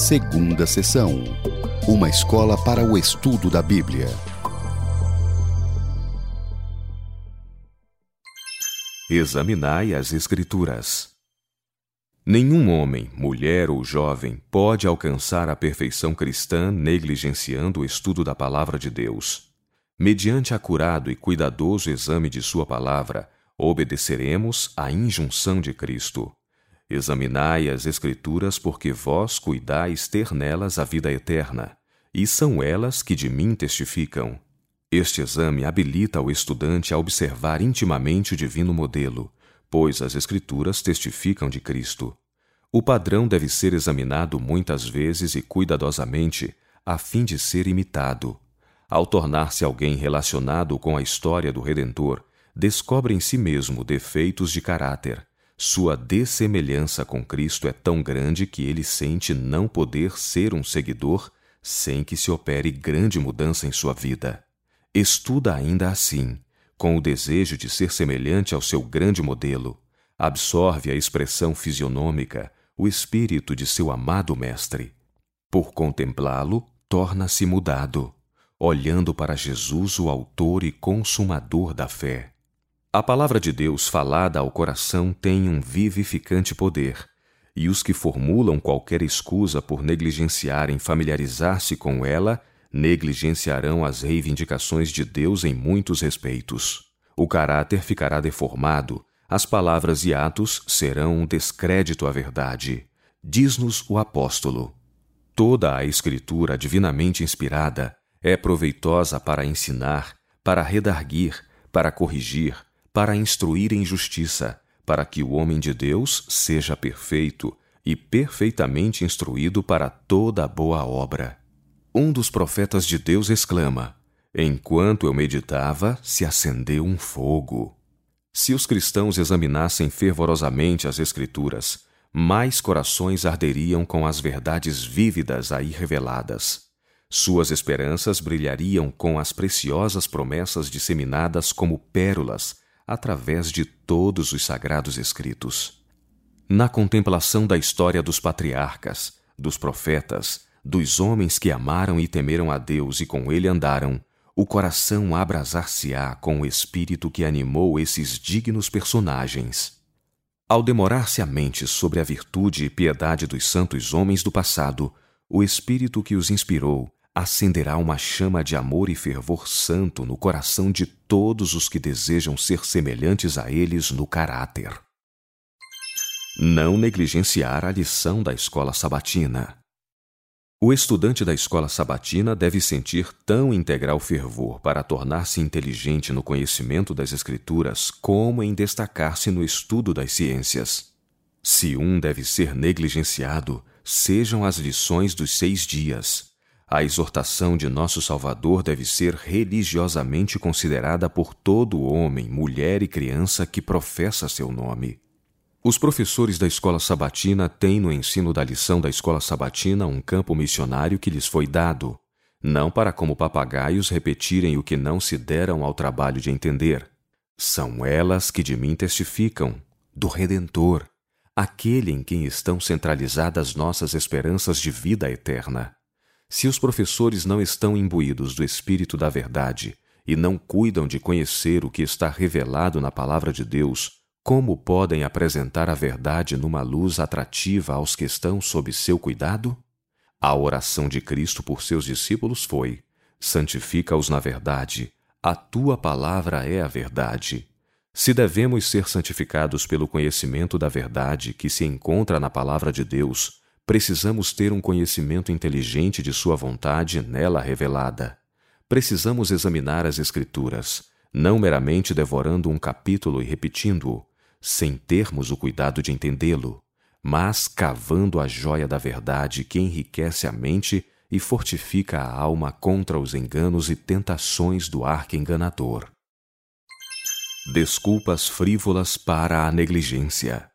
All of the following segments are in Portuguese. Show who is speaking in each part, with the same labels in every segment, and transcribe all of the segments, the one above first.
Speaker 1: Segunda sessão. Uma escola para o estudo da Bíblia.
Speaker 2: Examinai as Escrituras. Nenhum homem, mulher ou jovem pode alcançar a perfeição cristã negligenciando o estudo da palavra de Deus. Mediante acurado e cuidadoso exame de Sua palavra, obedeceremos à injunção de Cristo. Examinai as Escrituras, porque vós cuidais ter nelas a vida eterna, e são elas que de mim testificam. Este exame habilita o estudante a observar intimamente o divino modelo, pois as Escrituras testificam de Cristo. O padrão deve ser examinado muitas vezes e cuidadosamente, a fim de ser imitado. Ao tornar-se alguém relacionado com a história do Redentor, descobre em si mesmo defeitos de caráter sua dessemelhança com Cristo é tão grande que ele sente não poder ser um seguidor sem que se opere grande mudança em sua vida. Estuda ainda assim, com o desejo de ser semelhante ao seu grande modelo. Absorve a expressão fisionômica, o espírito de seu amado Mestre. Por contemplá-lo, torna-se mudado, olhando para Jesus, o Autor e Consumador da fé. A palavra de Deus falada ao coração tem um vivificante poder, e os que formulam qualquer escusa por negligenciarem familiarizar-se com ela negligenciarão as reivindicações de Deus em muitos respeitos. O caráter ficará deformado, as palavras e atos serão um descrédito à verdade. Diz-nos o apóstolo: Toda a Escritura divinamente inspirada é proveitosa para ensinar, para redarguir, para corrigir, para instruir em justiça, para que o homem de Deus seja perfeito e perfeitamente instruído para toda boa obra. Um dos profetas de Deus exclama: Enquanto eu meditava, se acendeu um fogo. Se os cristãos examinassem fervorosamente as Escrituras, mais corações arderiam com as verdades vívidas aí reveladas. Suas esperanças brilhariam com as preciosas promessas disseminadas como pérolas através de todos os sagrados escritos. Na contemplação da história dos patriarcas, dos profetas, dos homens que amaram e temeram a Deus e com ele andaram, o coração abrasar-se-á com o espírito que animou esses dignos personagens. Ao demorar-se a mente sobre a virtude e piedade dos santos homens do passado, o espírito que os inspirou acenderá uma chama de amor e fervor santo no coração de todos os que desejam ser semelhantes a eles no caráter. Não negligenciar a lição da escola sabatina. O estudante da escola sabatina deve sentir tão integral fervor para tornar-se inteligente no conhecimento das Escrituras como em destacar-se no estudo das ciências. Se um deve ser negligenciado, sejam as lições dos seis dias, a exortação de nosso Salvador deve ser religiosamente considerada por todo homem, mulher e criança que professa seu nome. Os professores da escola sabatina têm no ensino da lição da escola sabatina um campo missionário que lhes foi dado, não para como papagaios repetirem o que não se deram ao trabalho de entender. São elas que de mim testificam, do Redentor, aquele em quem estão centralizadas nossas esperanças de vida eterna. Se os professores não estão imbuídos do Espírito da Verdade e não cuidam de conhecer o que está revelado na Palavra de Deus, como podem apresentar a verdade numa luz atrativa aos que estão sob seu cuidado? A oração de Cristo por seus discípulos foi: Santifica-os na verdade, a tua palavra é a verdade. Se devemos ser santificados pelo conhecimento da verdade que se encontra na palavra de Deus, Precisamos ter um conhecimento inteligente de Sua vontade nela revelada. Precisamos examinar as Escrituras, não meramente devorando um capítulo e repetindo-o, sem termos o cuidado de entendê-lo, mas cavando a joia da verdade que enriquece a mente e fortifica a alma contra os enganos e tentações do arco enganador. Desculpas frívolas para a negligência.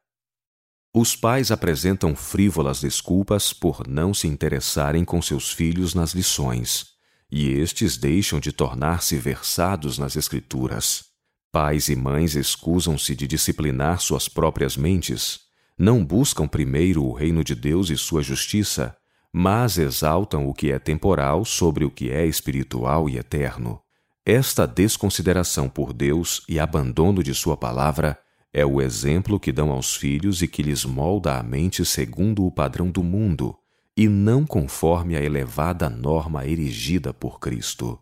Speaker 2: Os pais apresentam frívolas desculpas por não se interessarem com seus filhos nas lições, e estes deixam de tornar-se versados nas Escrituras. Pais e mães escusam-se de disciplinar suas próprias mentes, não buscam primeiro o reino de Deus e sua justiça, mas exaltam o que é temporal sobre o que é espiritual e eterno. Esta desconsideração por Deus e abandono de Sua palavra é o exemplo que dão aos filhos e que lhes molda a mente segundo o padrão do mundo, e não conforme a elevada norma erigida por Cristo.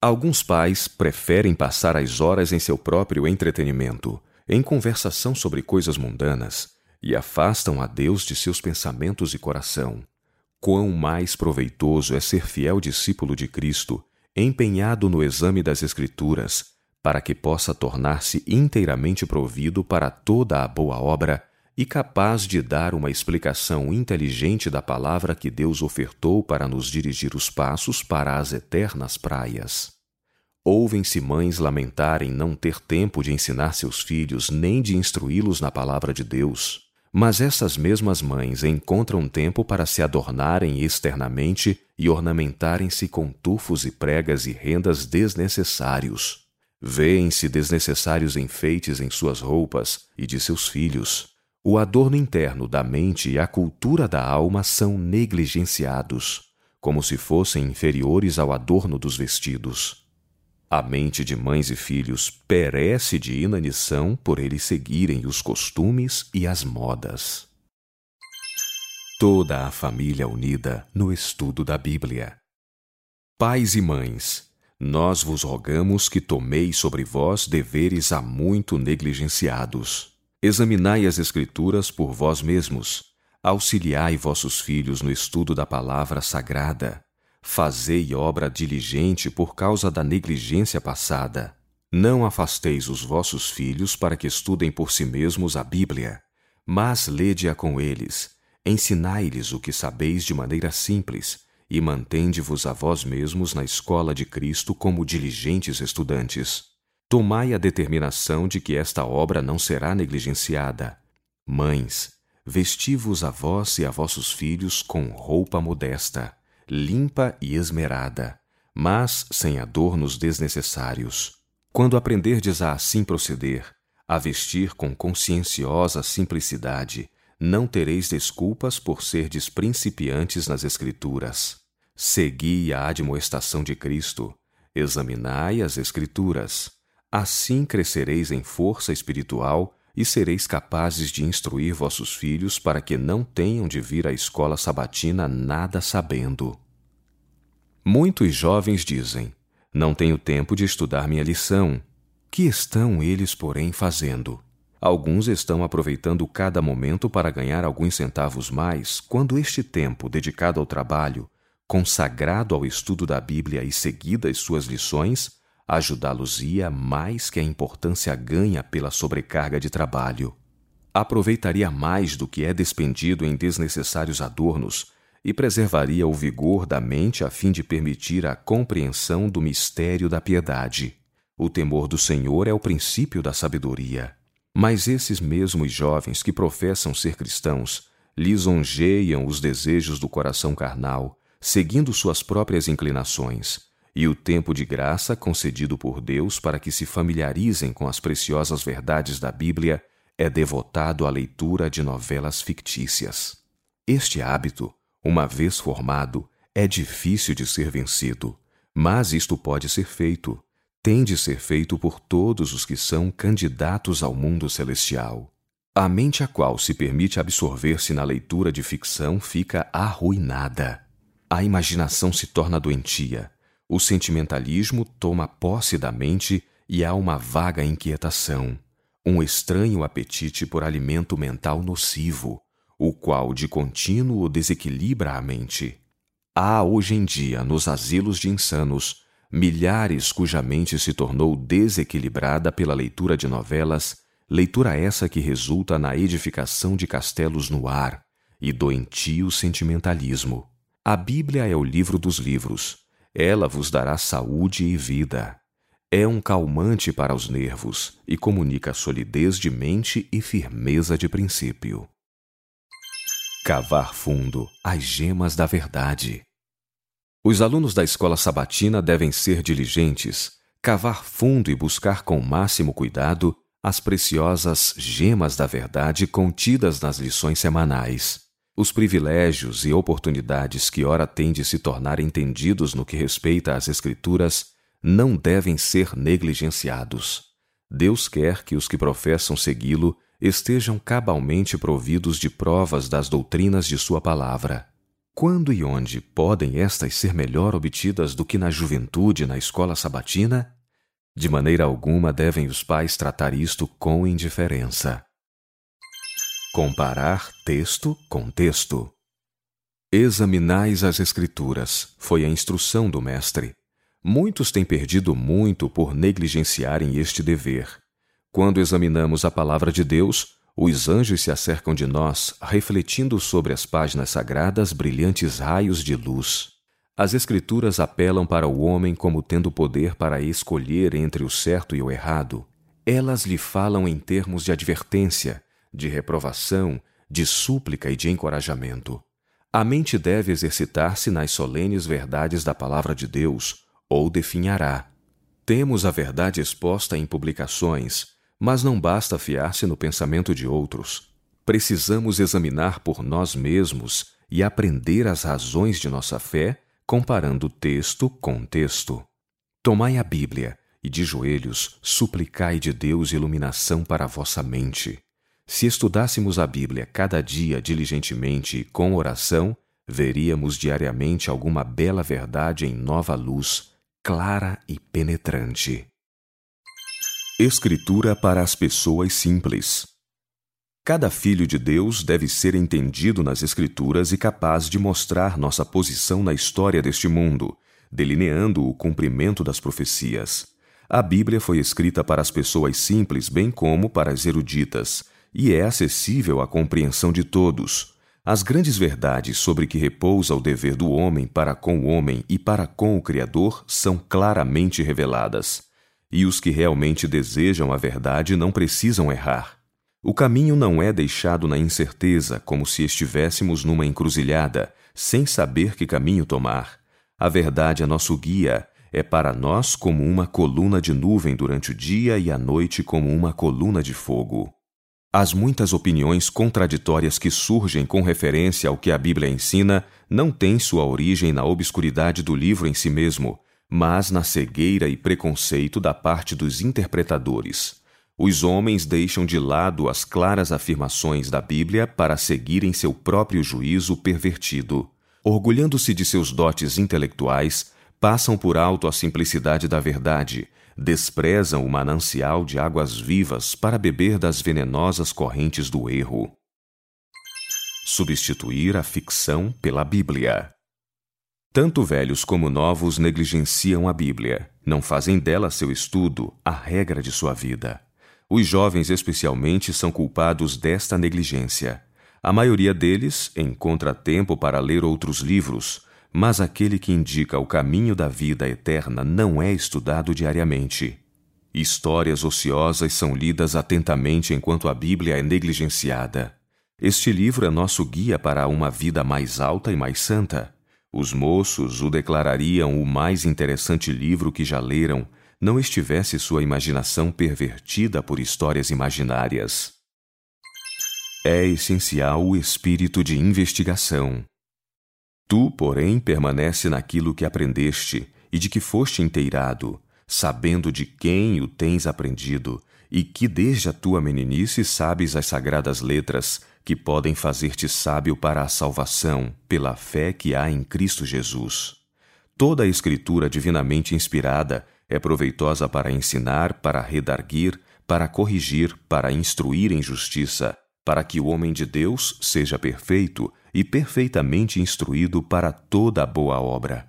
Speaker 2: Alguns pais preferem passar as horas em seu próprio entretenimento, em conversação sobre coisas mundanas, e afastam a Deus de seus pensamentos e coração. Quão mais proveitoso é ser fiel discípulo de Cristo, empenhado no exame das Escrituras, para que possa tornar-se inteiramente provido para toda a boa obra e capaz de dar uma explicação inteligente da palavra que Deus ofertou para nos dirigir os passos para as eternas praias. Ouvem-se mães lamentarem não ter tempo de ensinar seus filhos nem de instruí-los na palavra de Deus. Mas essas mesmas mães encontram tempo para se adornarem externamente e ornamentarem-se com tufos e pregas e rendas desnecessários. Vêem-se desnecessários enfeites em suas roupas e de seus filhos. O adorno interno da mente e a cultura da alma são negligenciados, como se fossem inferiores ao adorno dos vestidos. A mente de mães e filhos perece de inanição por eles seguirem os costumes e as modas. Toda a família unida no estudo da Bíblia. Pais e mães, nós vos rogamos que tomeis sobre vós deveres há muito negligenciados. Examinai as Escrituras por vós mesmos, auxiliai vossos filhos no estudo da palavra sagrada Fazei obra diligente por causa da negligência passada. Não afasteis os vossos filhos para que estudem por si mesmos a Bíblia, mas lede-a com eles, ensinai-lhes o que sabeis de maneira simples, e mantende-vos a vós mesmos na escola de Cristo como diligentes estudantes. Tomai a determinação de que esta obra não será negligenciada. Mães, vesti-vos a vós e a vossos filhos com roupa modesta limpa e esmerada, mas sem adornos desnecessários. Quando aprenderdes a assim proceder, a vestir com conscienciosa simplicidade, não tereis desculpas por serdes principiantes nas Escrituras. Segui a admoestação de Cristo, examinai as Escrituras. Assim crescereis em força espiritual e sereis capazes de instruir vossos filhos para que não tenham de vir à escola sabatina nada sabendo. Muitos jovens dizem: Não tenho tempo de estudar minha lição. Que estão eles, porém, fazendo? Alguns estão aproveitando cada momento para ganhar alguns centavos mais, quando este tempo dedicado ao trabalho, consagrado ao estudo da Bíblia e seguidas suas lições, ajudá-los-ia mais que a importância ganha pela sobrecarga de trabalho. Aproveitaria mais do que é despendido em desnecessários adornos e preservaria o vigor da mente a fim de permitir a compreensão do mistério da piedade. O temor do Senhor é o princípio da sabedoria. Mas esses mesmos jovens que professam ser cristãos lisonjeiam os desejos do coração carnal, seguindo suas próprias inclinações e o tempo de graça concedido por Deus para que se familiarizem com as preciosas verdades da Bíblia é devotado à leitura de novelas fictícias. Este hábito, uma vez formado, é difícil de ser vencido, mas isto pode ser feito, tem de ser feito por todos os que são candidatos ao mundo celestial. A mente a qual se permite absorver-se na leitura de ficção fica arruinada. A imaginação se torna doentia o sentimentalismo toma posse da mente e há uma vaga inquietação, um estranho apetite por alimento mental nocivo, o qual de contínuo desequilibra a mente. Há hoje em dia, nos asilos de insanos, milhares cuja mente se tornou desequilibrada pela leitura de novelas, leitura essa que resulta na edificação de castelos no ar e doentio sentimentalismo. A Bíblia é o livro dos livros ela vos dará saúde e vida. É um calmante para os nervos e comunica solidez de mente e firmeza de princípio. Cavar fundo as gemas da verdade. Os alunos da escola sabatina devem ser diligentes, cavar fundo e buscar com máximo cuidado as preciosas gemas da verdade contidas nas lições semanais. Os privilégios e oportunidades que ora têm de se tornar entendidos no que respeita às Escrituras não devem ser negligenciados. Deus quer que os que professam segui-lo estejam cabalmente providos de provas das doutrinas de Sua palavra. Quando e onde podem estas ser melhor obtidas do que na juventude na escola sabatina? De maneira alguma devem os pais tratar isto com indiferença. Comparar texto com texto. Examinais as Escrituras, foi a instrução do Mestre. Muitos têm perdido muito por negligenciarem este dever. Quando examinamos a palavra de Deus, os anjos se acercam de nós, refletindo sobre as páginas sagradas brilhantes raios de luz. As Escrituras apelam para o homem como tendo poder para escolher entre o certo e o errado. Elas lhe falam em termos de advertência, de reprovação, de súplica e de encorajamento. A mente deve exercitar-se nas solenes verdades da palavra de Deus, ou definhará. Temos a verdade exposta em publicações, mas não basta fiar-se no pensamento de outros. Precisamos examinar por nós mesmos e aprender as razões de nossa fé, comparando texto com texto. Tomai a Bíblia e, de joelhos, suplicai de Deus iluminação para a vossa mente. Se estudássemos a Bíblia cada dia diligentemente e com oração, veríamos diariamente alguma bela verdade em nova luz, clara e penetrante. Escritura para as pessoas simples. Cada filho de Deus deve ser entendido nas Escrituras e capaz de mostrar nossa posição na história deste mundo, delineando o cumprimento das profecias. A Bíblia foi escrita para as pessoas simples, bem como para as eruditas e é acessível à compreensão de todos. As grandes verdades sobre que repousa o dever do homem para com o homem e para com o Criador são claramente reveladas. E os que realmente desejam a verdade não precisam errar. O caminho não é deixado na incerteza, como se estivéssemos numa encruzilhada, sem saber que caminho tomar. A verdade é nosso guia, é para nós como uma coluna de nuvem durante o dia e à noite como uma coluna de fogo. As muitas opiniões contraditórias que surgem com referência ao que a Bíblia ensina não têm sua origem na obscuridade do livro em si mesmo, mas na cegueira e preconceito da parte dos interpretadores. Os homens deixam de lado as claras afirmações da Bíblia para seguirem seu próprio juízo pervertido. Orgulhando-se de seus dotes intelectuais, passam por alto a simplicidade da verdade desprezam o manancial de águas vivas para beber das venenosas correntes do erro. Substituir a ficção pela Bíblia. Tanto velhos como novos negligenciam a Bíblia, não fazem dela seu estudo a regra de sua vida. Os jovens, especialmente, são culpados desta negligência. A maioria deles encontra tempo para ler outros livros, mas aquele que indica o caminho da vida eterna não é estudado diariamente. Histórias ociosas são lidas atentamente enquanto a Bíblia é negligenciada. Este livro é nosso guia para uma vida mais alta e mais santa. Os moços o declarariam o mais interessante livro que já leram, não estivesse sua imaginação pervertida por histórias imaginárias. É essencial o espírito de investigação. Tu, porém, permanece naquilo que aprendeste e de que foste inteirado, sabendo de quem o tens aprendido, e que desde a tua meninice sabes as sagradas letras que podem fazer-te sábio para a salvação pela fé que há em Cristo Jesus. Toda a Escritura divinamente inspirada é proveitosa para ensinar, para redarguir, para corrigir, para instruir em justiça, para que o homem de Deus seja perfeito e perfeitamente instruído para toda boa obra.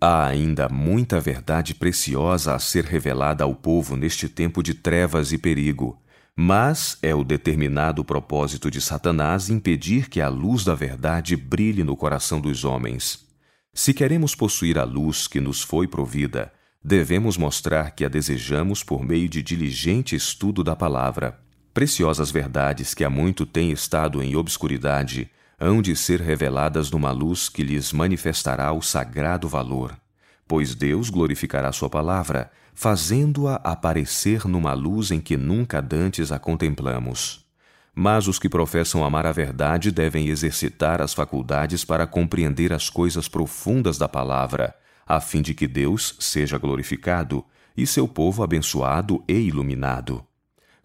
Speaker 2: Há ainda muita verdade preciosa a ser revelada ao povo neste tempo de trevas e perigo, mas é o determinado propósito de Satanás impedir que a luz da verdade brilhe no coração dos homens. Se queremos possuir a luz que nos foi provida, devemos mostrar que a desejamos por meio de diligente estudo da palavra Preciosas verdades que há muito têm estado em obscuridade hão de ser reveladas numa luz que lhes manifestará o sagrado valor, pois Deus glorificará Sua palavra, fazendo-a aparecer numa luz em que nunca dantes a contemplamos. Mas os que professam amar a verdade devem exercitar as faculdades para compreender as coisas profundas da palavra, a fim de que Deus seja glorificado e seu povo abençoado e iluminado.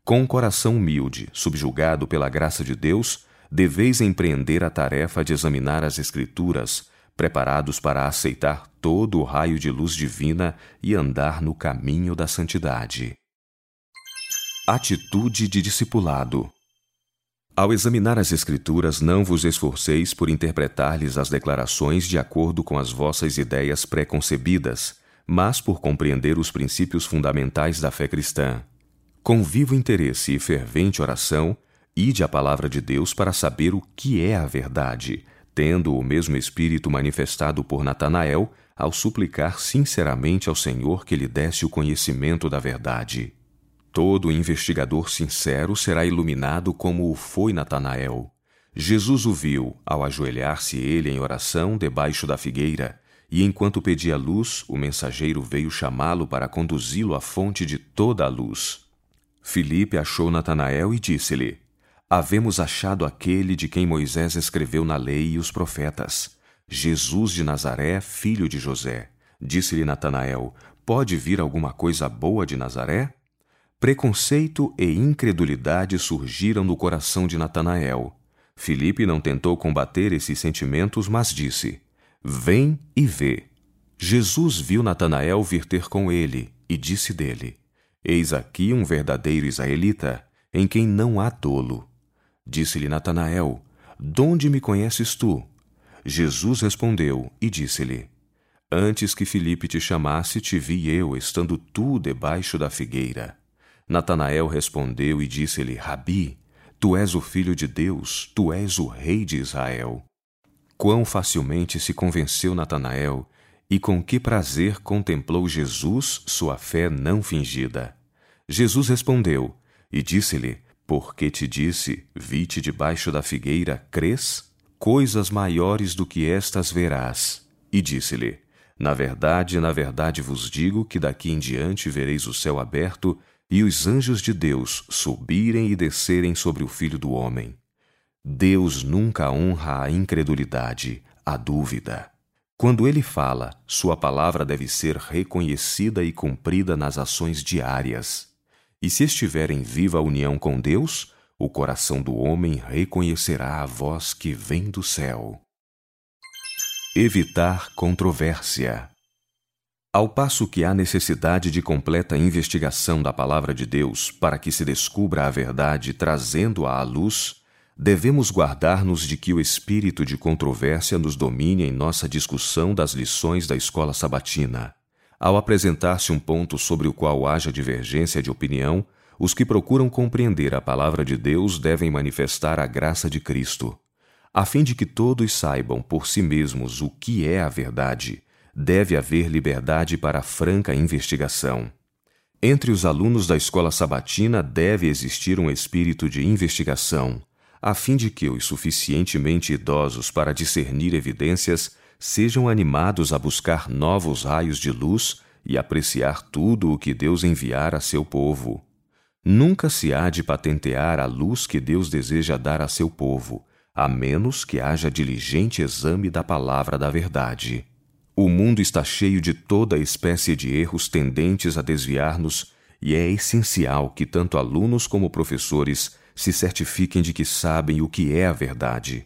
Speaker 2: Com um coração humilde, subjugado pela graça de Deus, deveis empreender a tarefa de examinar as Escrituras, preparados para aceitar todo o raio de luz divina e andar no caminho da santidade. Atitude de discipulado. Ao examinar as Escrituras, não vos esforceis por interpretar-lhes as declarações de acordo com as vossas ideias preconcebidas, mas por compreender os princípios fundamentais da fé cristã. Com vivo interesse e fervente oração, ide à palavra de Deus para saber o que é a verdade, tendo o mesmo Espírito manifestado por Natanael ao suplicar sinceramente ao Senhor que lhe desse o conhecimento da verdade. Todo investigador sincero será iluminado como o foi Natanael. Jesus o viu ao ajoelhar-se ele em oração debaixo da figueira, e enquanto pedia luz, o mensageiro veio chamá-lo para conduzi-lo à fonte de toda a luz. Filipe achou Natanael e disse-lhe: havemos achado aquele de quem Moisés escreveu na lei e os profetas, Jesus de Nazaré, filho de José. Disse-lhe Natanael: Pode vir alguma coisa boa de Nazaré? Preconceito e incredulidade surgiram no coração de Natanael. Filipe não tentou combater esses sentimentos, mas disse: Vem e vê. Jesus viu Natanael vir ter com ele e disse dele: Eis aqui um verdadeiro israelita, em quem não há tolo. Disse-lhe Natanael: Donde me conheces tu? Jesus respondeu e disse-lhe: Antes que Filipe te chamasse, te vi eu, estando tu debaixo da figueira. Natanael respondeu e disse-lhe: Rabi, tu és o filho de Deus, tu és o rei de Israel. Quão facilmente se convenceu Natanael e com que prazer contemplou Jesus sua fé não fingida. Jesus respondeu e disse-lhe: porque te disse: Vi-te debaixo da figueira, crês? Coisas maiores do que estas verás. E disse-lhe: Na verdade, na verdade vos digo que daqui em diante vereis o céu aberto e os anjos de Deus subirem e descerem sobre o filho do homem. Deus nunca honra a incredulidade, a dúvida. Quando ele fala, sua palavra deve ser reconhecida e cumprida nas ações diárias. E se estiver em viva união com Deus, o coração do homem reconhecerá a voz que vem do céu. Evitar controvérsia. Ao passo que há necessidade de completa investigação da palavra de Deus para que se descubra a verdade trazendo-a à luz, devemos guardar-nos de que o espírito de controvérsia nos domine em nossa discussão das lições da escola sabatina. Ao apresentar-se um ponto sobre o qual haja divergência de opinião, os que procuram compreender a palavra de Deus devem manifestar a graça de Cristo. A fim de que todos saibam por si mesmos o que é a verdade, deve haver liberdade para franca investigação. Entre os alunos da escola sabatina deve existir um espírito de investigação, a fim de que os suficientemente idosos para discernir evidências sejam animados a buscar novos raios de luz e apreciar tudo o que Deus enviar a seu povo. Nunca se há de patentear a luz que Deus deseja dar a seu povo, a menos que haja diligente exame da palavra da verdade. O mundo está cheio de toda espécie de erros tendentes a desviar-nos, e é essencial que tanto alunos como professores se certifiquem de que sabem o que é a verdade.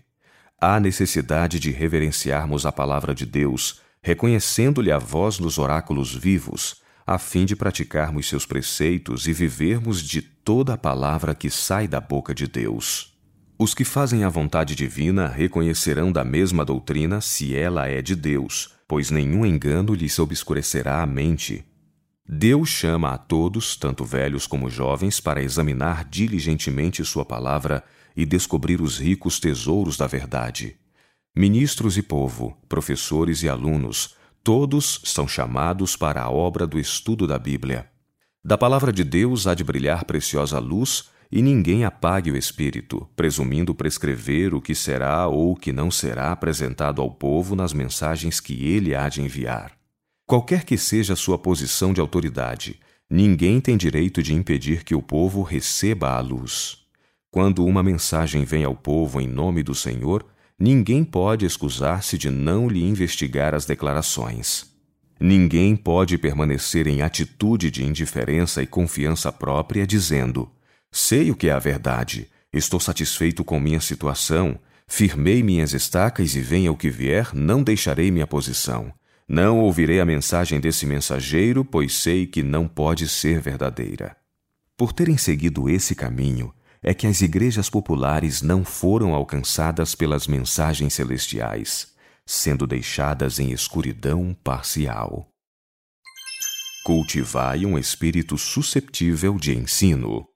Speaker 2: Há necessidade de reverenciarmos a palavra de Deus, reconhecendo-lhe a voz nos oráculos vivos, a fim de praticarmos seus preceitos e vivermos de toda a palavra que sai da boca de Deus. Os que fazem a vontade divina reconhecerão da mesma doutrina se ela é de Deus, pois nenhum engano lhes obscurecerá a mente. Deus chama a todos, tanto velhos como jovens, para examinar diligentemente Sua palavra e descobrir os ricos tesouros da verdade. Ministros e povo, professores e alunos, todos são chamados para a obra do estudo da Bíblia. Da palavra de Deus há de brilhar preciosa luz, e ninguém apague o Espírito, presumindo prescrever o que será ou o que não será apresentado ao povo nas mensagens que ele há de enviar. Qualquer que seja a sua posição de autoridade, ninguém tem direito de impedir que o povo receba a luz. Quando uma mensagem vem ao povo em nome do Senhor, ninguém pode excusar-se de não lhe investigar as declarações. Ninguém pode permanecer em atitude de indiferença e confiança própria, dizendo: Sei o que é a verdade, estou satisfeito com minha situação, firmei minhas estacas e venha o que vier, não deixarei minha posição. Não ouvirei a mensagem desse mensageiro, pois sei que não pode ser verdadeira. Por terem seguido esse caminho, é que as igrejas populares não foram alcançadas pelas mensagens celestiais, sendo deixadas em escuridão parcial. Cultivai um espírito susceptível de ensino.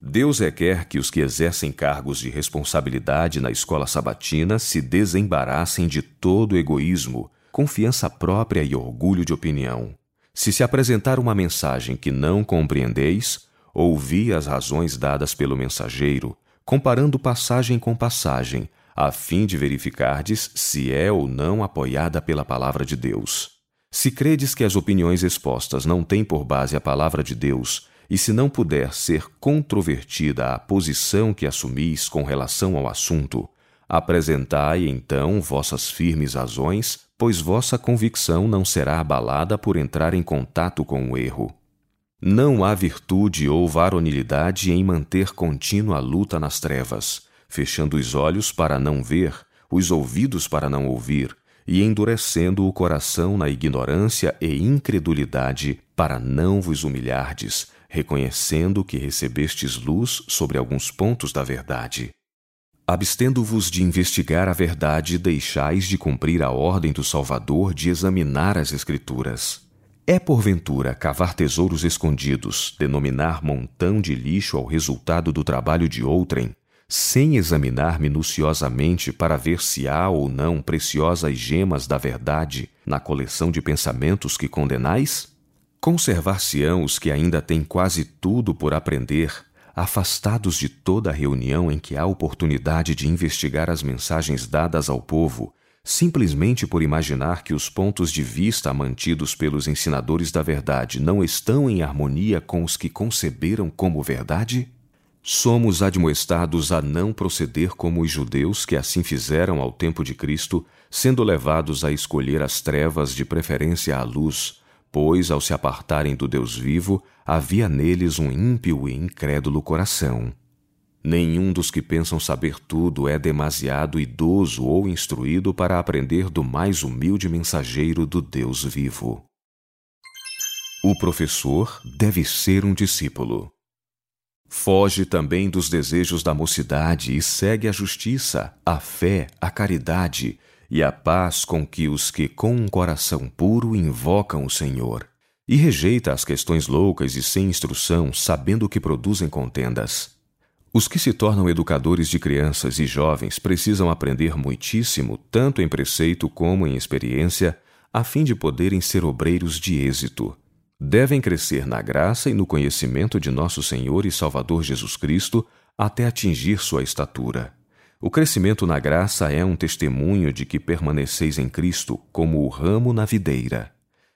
Speaker 2: Deus requer que os que exercem cargos de responsabilidade na escola sabatina se desembaraçem de todo egoísmo, confiança própria e orgulho de opinião. Se se apresentar uma mensagem que não compreendeis, ouvi as razões dadas pelo mensageiro, comparando passagem com passagem, a fim de verificardes se é ou não apoiada pela palavra de Deus. Se credes que as opiniões expostas não têm por base a palavra de Deus, e se não puder ser controvertida a posição que assumis com relação ao assunto, apresentai então vossas firmes razões, pois vossa convicção não será abalada por entrar em contato com o erro. Não há virtude ou varonilidade em manter contínua luta nas trevas, fechando os olhos para não ver, os ouvidos para não ouvir, e endurecendo o coração na ignorância e incredulidade, para não vos humilhardes, reconhecendo que recebestes luz sobre alguns pontos da verdade. Abstendo-vos de investigar a verdade, deixais de cumprir a ordem do Salvador de examinar as Escrituras. É porventura cavar tesouros escondidos, denominar montão de lixo ao resultado do trabalho de outrem, sem examinar minuciosamente para ver se há ou não preciosas gemas da verdade na coleção de pensamentos que condenais? Conservar-se-ão os que ainda têm quase tudo por aprender, afastados de toda a reunião em que há oportunidade de investigar as mensagens dadas ao povo, simplesmente por imaginar que os pontos de vista mantidos pelos ensinadores da verdade não estão em harmonia com os que conceberam como verdade? Somos admoestados a não proceder como os judeus que assim fizeram ao tempo de Cristo, sendo levados a escolher as trevas de preferência à luz, pois, ao se apartarem do Deus vivo, havia neles um ímpio e incrédulo coração. Nenhum dos que pensam saber tudo é demasiado idoso ou instruído para aprender do mais humilde mensageiro do Deus vivo. O professor deve ser um discípulo. Foge também dos desejos da mocidade e segue a justiça, a fé, a caridade, e a paz com que os que com um coração puro invocam o Senhor, e rejeita as questões loucas e sem instrução, sabendo que produzem contendas. Os que se tornam educadores de crianças e jovens precisam aprender muitíssimo, tanto em preceito como em experiência, a fim de poderem ser obreiros de êxito. Devem crescer na graça e no conhecimento de nosso Senhor e Salvador Jesus Cristo até atingir sua estatura. O crescimento na graça é um testemunho de que permaneceis em Cristo como o ramo na videira.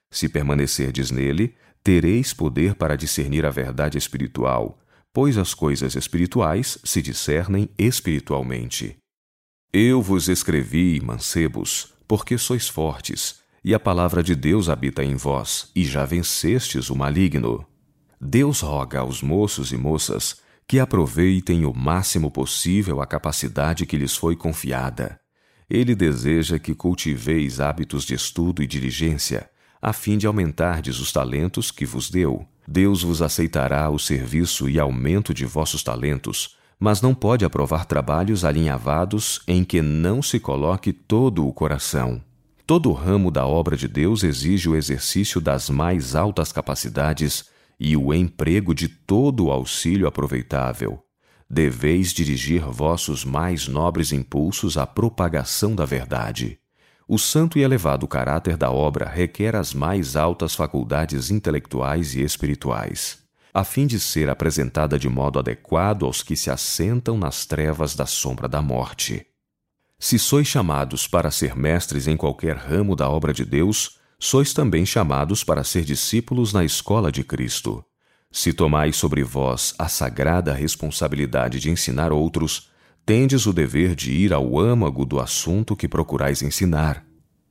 Speaker 2: Se permanecerdes nele, tereis poder para discernir a verdade espiritual, pois as coisas espirituais se discernem espiritualmente. Eu vos escrevi, mancebos, porque sois fortes, e a palavra de Deus habita em vós, e já vencestes o maligno. Deus roga aos moços e moças que aproveitem o máximo possível a capacidade que lhes foi confiada. Ele deseja que cultiveis hábitos de estudo e diligência, a fim de aumentardes os talentos que vos deu. Deus vos aceitará o serviço e aumento de vossos talentos, mas não pode aprovar trabalhos alinhavados em que não se coloque todo o coração. Todo ramo da obra de Deus exige o exercício das mais altas capacidades e o emprego de todo o auxílio aproveitável. Deveis dirigir vossos mais nobres impulsos à propagação da verdade. O santo e elevado caráter da obra requer as mais altas faculdades intelectuais e espirituais, a fim de ser apresentada de modo adequado aos que se assentam nas trevas da sombra da morte. Se sois chamados para ser mestres em qualquer ramo da obra de Deus, sois também chamados para ser discípulos na escola de Cristo. se tomais sobre vós a sagrada responsabilidade de ensinar outros, tendes o dever de ir ao âmago do assunto que procurais ensinar.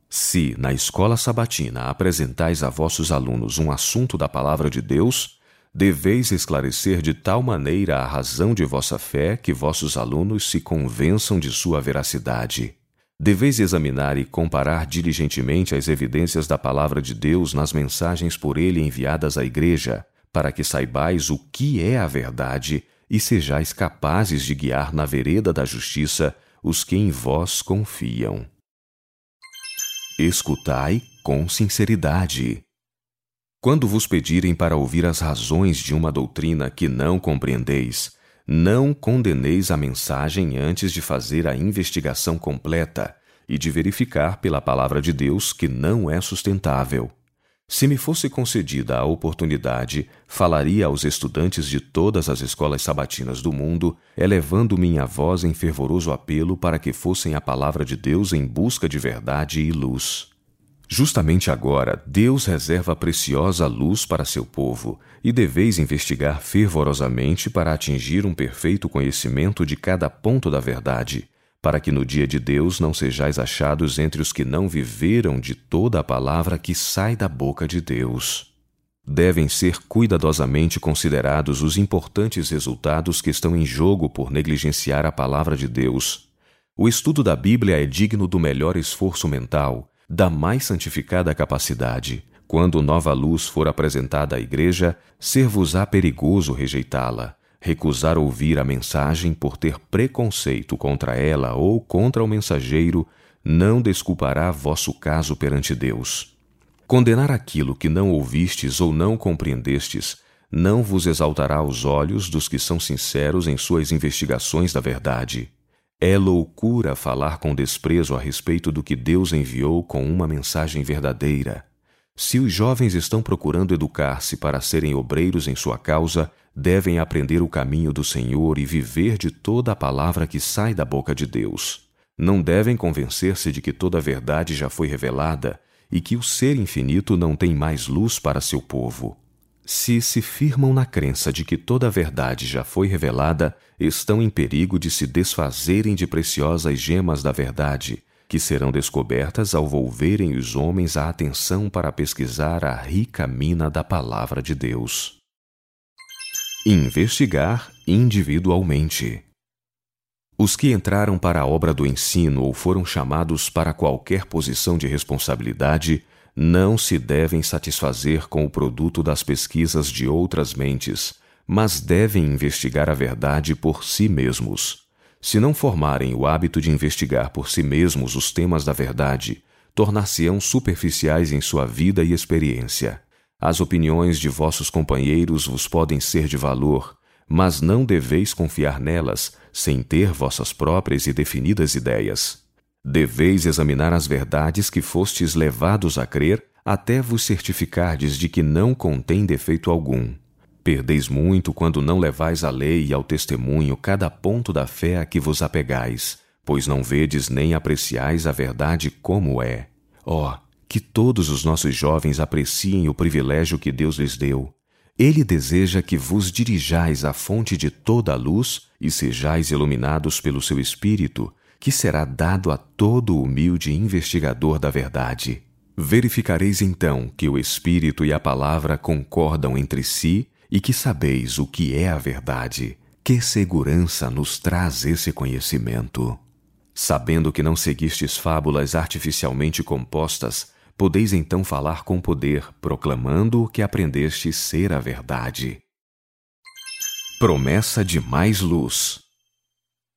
Speaker 2: Se, na escola sabatina, apresentais a vossos alunos um assunto da palavra de Deus, deveis esclarecer de tal maneira a razão de vossa fé que vossos alunos se convençam de sua veracidade. Deveis examinar e comparar diligentemente as evidências da palavra de Deus nas mensagens por ele enviadas à igreja, para que saibais o que é a verdade e sejais capazes de guiar na vereda da justiça os que em vós confiam. Escutai com sinceridade. Quando vos pedirem para ouvir as razões de uma doutrina que não compreendeis, não condeneis a mensagem antes de fazer a investigação completa e de verificar pela palavra de Deus que não é sustentável. Se me fosse concedida a oportunidade, falaria aos estudantes de todas as escolas sabatinas do mundo, elevando minha voz em fervoroso apelo para que fossem a palavra de Deus em busca de verdade e luz. Justamente agora, Deus reserva preciosa luz para seu povo, e deveis investigar fervorosamente para atingir um perfeito conhecimento de cada ponto da verdade, para que no dia de Deus não sejais achados entre os que não viveram de toda a palavra que sai da boca de Deus. Devem ser cuidadosamente considerados os importantes resultados que estão em jogo por negligenciar a palavra de Deus. O estudo da Bíblia é digno do melhor esforço mental da mais santificada capacidade. Quando nova luz for apresentada à igreja, ser-vos-á perigoso rejeitá-la, recusar ouvir a mensagem por ter preconceito contra ela ou contra o mensageiro, não desculpará vosso caso perante Deus. Condenar aquilo que não ouvistes ou não compreendestes não vos exaltará aos olhos dos que são sinceros em suas investigações da verdade. É loucura falar com desprezo a respeito do que Deus enviou com uma mensagem verdadeira. Se os jovens estão procurando educar-se para serem obreiros em sua causa, devem aprender o caminho do Senhor e viver de toda a palavra que sai da boca de Deus. Não devem convencer-se de que toda a verdade já foi revelada e que o Ser Infinito não tem mais luz para seu povo. Se se firmam na crença de que toda a verdade já foi revelada, estão em perigo de se desfazerem de preciosas gemas da verdade, que serão descobertas ao volverem os homens a atenção para pesquisar a rica mina da palavra de Deus. Investigar individualmente. Os que entraram para a obra do ensino ou foram chamados para qualquer posição de responsabilidade não se devem satisfazer com o produto das pesquisas de outras mentes, mas devem investigar a verdade por si mesmos. Se não formarem o hábito de investigar por si mesmos os temas da verdade, tornar-se-ão superficiais em sua vida e experiência. As opiniões de vossos companheiros vos podem ser de valor, mas não deveis confiar nelas sem ter vossas próprias e definidas ideias. Deveis examinar as verdades que fostes levados a crer, até vos certificardes de que não contém defeito algum. Perdeis muito quando não levais à lei e ao testemunho cada ponto da fé a que vos apegais, pois não vedes nem apreciais a verdade como é. Ó, oh, que todos os nossos jovens apreciem o privilégio que Deus lhes deu. Ele deseja que vos dirijais à fonte de toda a luz e sejais iluminados pelo seu Espírito, que será dado a todo humilde investigador da verdade. Verificareis então que o Espírito e a palavra concordam entre si e que sabeis o que é a verdade. Que segurança nos traz esse conhecimento! Sabendo que não seguistes fábulas artificialmente compostas, podeis então falar com poder, proclamando o que aprendeste ser a verdade. Promessa de mais luz.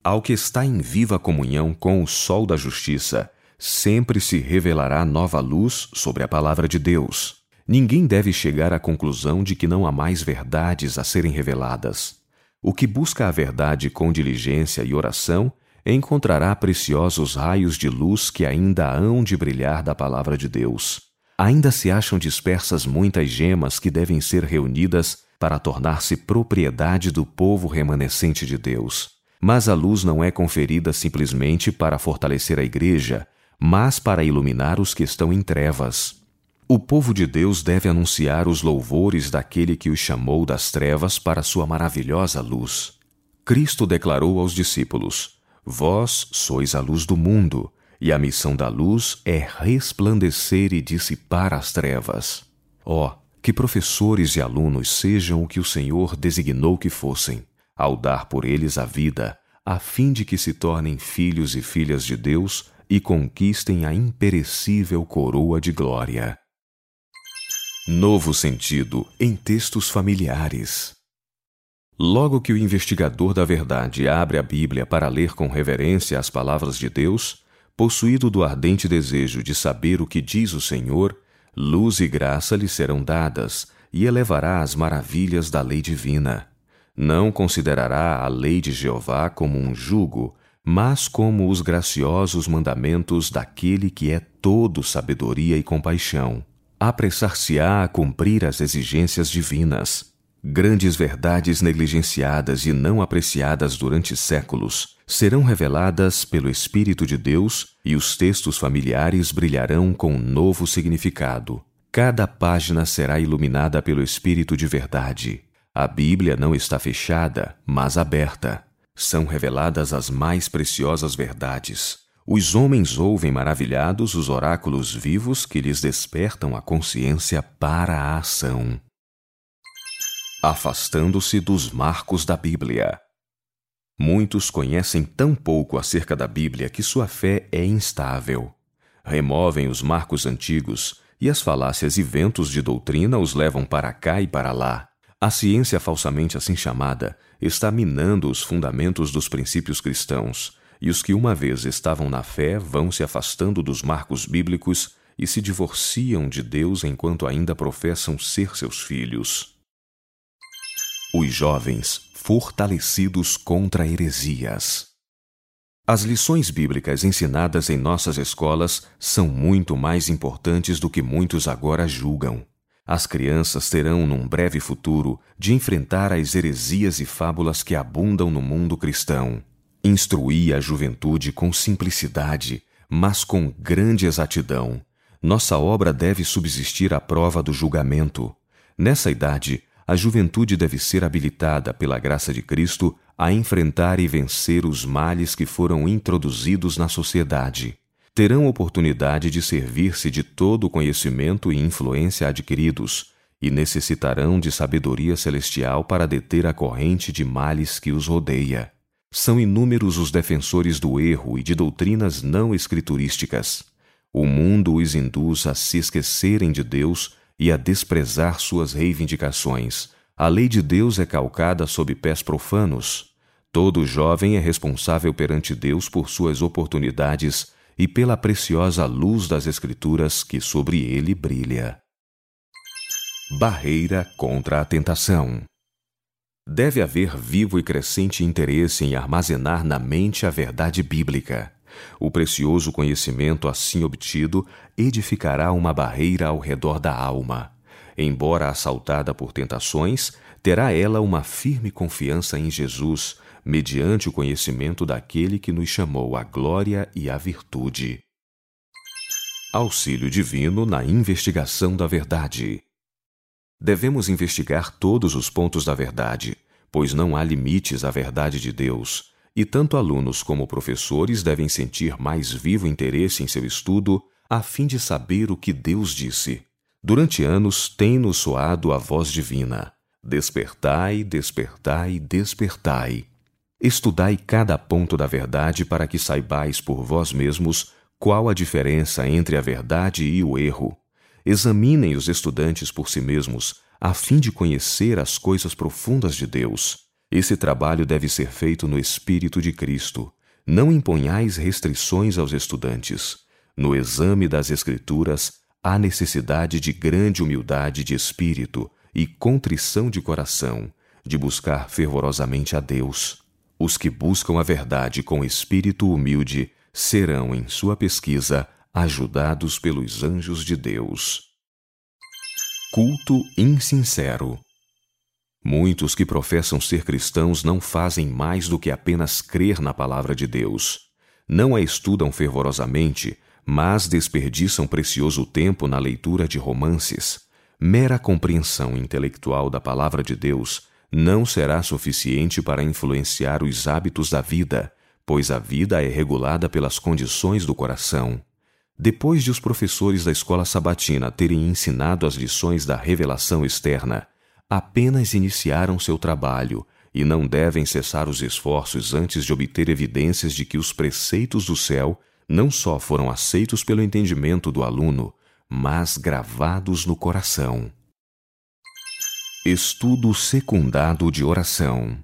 Speaker 2: Ao que está em viva comunhão com o sol da justiça, sempre se revelará nova luz sobre a palavra de Deus. Ninguém deve chegar à conclusão de que não há mais verdades a serem reveladas. O que busca a verdade com diligência e oração encontrará preciosos raios de luz que ainda hão de brilhar da palavra de Deus. Ainda se acham dispersas muitas gemas que devem ser reunidas para tornar-se propriedade do povo remanescente de Deus. Mas a luz não é conferida simplesmente para fortalecer a igreja, mas para iluminar os que estão em trevas. O povo de Deus deve anunciar os louvores daquele que os chamou das trevas para sua maravilhosa luz. Cristo declarou aos discípulos: Vós sois a luz do mundo, e a missão da luz é resplandecer e dissipar as trevas. Ó, oh, que professores e alunos sejam o que o Senhor designou que fossem, ao dar por eles a vida, a fim de que se tornem filhos e filhas de Deus e conquistem a imperecível coroa de glória. Novo sentido em textos familiares. Logo que o investigador da verdade abre a Bíblia para ler com reverência as palavras de Deus, possuído do ardente desejo de saber o que diz o Senhor, luz e graça lhe serão dadas, e elevará as maravilhas da lei divina. Não considerará a lei de Jeová como um jugo, mas como os graciosos mandamentos daquele que é todo sabedoria e compaixão apressar-se-á a cumprir as exigências divinas. Grandes verdades negligenciadas e não apreciadas durante séculos serão reveladas pelo Espírito de Deus e os textos familiares brilharão com um novo significado. Cada página será iluminada pelo Espírito de verdade. A Bíblia não está fechada, mas aberta. São reveladas as mais preciosas verdades. Os homens ouvem maravilhados os oráculos vivos que lhes despertam a consciência para a ação. Afastando-se dos marcos da Bíblia. Muitos conhecem tão pouco acerca da Bíblia que sua fé é instável. Removem os marcos antigos e as falácias e ventos de doutrina os levam para cá e para lá. A ciência falsamente assim chamada está minando os fundamentos dos princípios cristãos e os que uma vez estavam na fé vão se afastando dos marcos bíblicos e se divorciam de Deus enquanto ainda professam ser seus filhos. Os jovens fortalecidos contra heresias. As lições bíblicas ensinadas em nossas escolas são muito mais importantes do que muitos agora julgam. As crianças terão, num breve futuro, de enfrentar as heresias e fábulas que abundam no mundo cristão. Instruía a juventude com simplicidade, mas com grande exatidão. Nossa obra deve subsistir à prova do julgamento. Nessa idade, a juventude deve ser habilitada pela graça de Cristo a enfrentar e vencer os males que foram introduzidos na sociedade. Terão oportunidade de servir-se de todo o conhecimento e influência adquiridos, e necessitarão de sabedoria celestial para deter a corrente de males que os rodeia. São inúmeros os defensores do erro e de doutrinas não escriturísticas. O mundo os induz a se esquecerem de Deus e a desprezar suas reivindicações. A lei de Deus é calcada sob pés profanos. Todo jovem é responsável perante Deus por suas oportunidades e pela preciosa luz das Escrituras que sobre ele brilha. Barreira contra a tentação deve haver vivo e crescente interesse em armazenar na mente a verdade bíblica. O precioso conhecimento assim obtido edificará uma barreira ao redor da alma. Embora assaltada por tentações, terá ela uma firme confiança em Jesus, mediante o conhecimento daquele que nos chamou à glória e à virtude. Auxílio Divino na investigação da verdade. Devemos investigar todos os pontos da verdade, pois não há limites à verdade de Deus, e tanto alunos como professores devem sentir mais vivo interesse em seu estudo a fim de saber o que Deus disse. Durante anos tem-nos soado a voz divina: Despertai, despertai, despertai. Estudai cada ponto da verdade para que saibais por vós mesmos qual a diferença entre a verdade e o erro Examinem os estudantes por si mesmos, a fim de conhecer as coisas profundas de Deus. Esse trabalho deve ser feito no Espírito de Cristo. Não imponhais restrições aos estudantes. No exame das Escrituras, há necessidade de grande humildade de espírito e contrição de coração, de buscar fervorosamente a Deus. Os que buscam a verdade com espírito humilde serão, em sua pesquisa, ajudados pelos anjos de Deus. Culto insincero. Muitos que professam ser cristãos não fazem mais do que apenas crer na palavra de Deus. Não a estudam fervorosamente, mas desperdiçam precioso tempo na leitura de romances. Mera compreensão intelectual da palavra de Deus não será suficiente para influenciar os hábitos da vida, pois a vida é regulada pelas condições do coração. Depois de os professores da escola sabatina terem ensinado as lições da revelação externa, apenas iniciaram seu trabalho e não devem cessar os esforços antes de obter evidências de que os preceitos do céu não só foram aceitos pelo entendimento do aluno, mas gravados no coração. Estudo secundado de oração.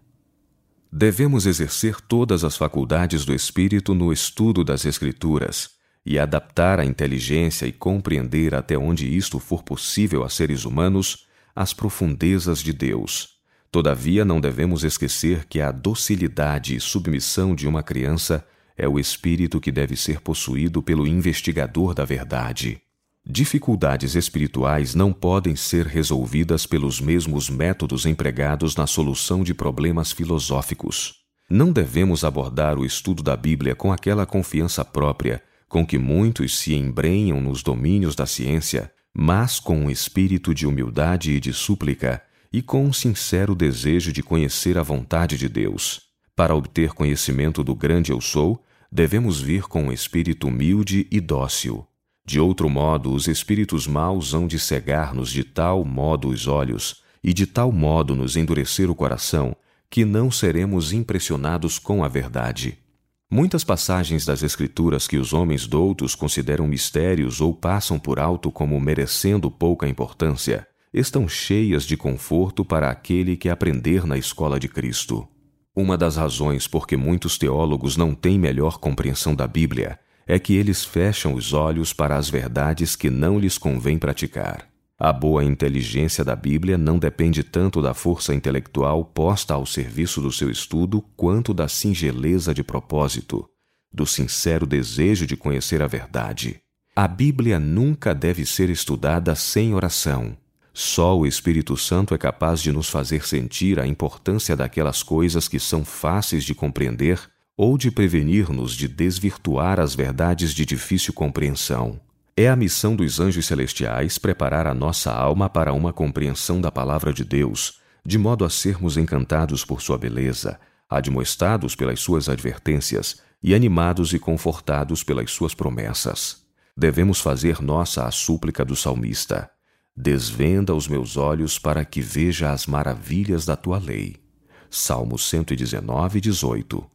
Speaker 2: Devemos exercer todas as faculdades do espírito no estudo das Escrituras e adaptar a inteligência e compreender até onde isto for possível a seres humanos as profundezas de Deus. Todavia, não devemos esquecer que a docilidade e submissão de uma criança é o espírito que deve ser possuído pelo investigador da verdade. Dificuldades espirituais não podem ser resolvidas pelos mesmos métodos empregados na solução de problemas filosóficos. Não devemos abordar o estudo da Bíblia com aquela confiança própria com que muitos se embrenham nos domínios da ciência, mas com um espírito de humildade e de súplica e com um sincero desejo de conhecer a vontade de Deus. Para obter conhecimento do grande Eu Sou, devemos vir com um espírito humilde e dócil. De outro modo, os espíritos maus hão de cegar-nos de tal modo os olhos e de tal modo nos endurecer o coração que não seremos impressionados com a verdade. Muitas passagens das Escrituras que os homens doutos consideram mistérios ou passam por alto como merecendo pouca importância, estão cheias de conforto para aquele que aprender na escola de Cristo. Uma das razões por que muitos teólogos não têm melhor compreensão da Bíblia é que eles fecham os olhos para as verdades que não lhes convém praticar. A boa inteligência da Bíblia não depende tanto da força intelectual posta ao serviço do seu estudo quanto da singeleza de propósito, do sincero desejo de conhecer a verdade. A Bíblia nunca deve ser estudada sem oração. Só o Espírito Santo é capaz de nos fazer sentir a importância daquelas coisas que são fáceis de compreender ou de prevenir-nos de desvirtuar as verdades de difícil compreensão. É a missão dos anjos celestiais preparar a nossa alma para uma compreensão da palavra de Deus, de modo a sermos encantados por sua beleza, admoestados pelas suas advertências e animados e confortados pelas suas promessas. Devemos fazer nossa a súplica do salmista: Desvenda os meus olhos para que veja as maravilhas da tua lei. Salmo 119, 18.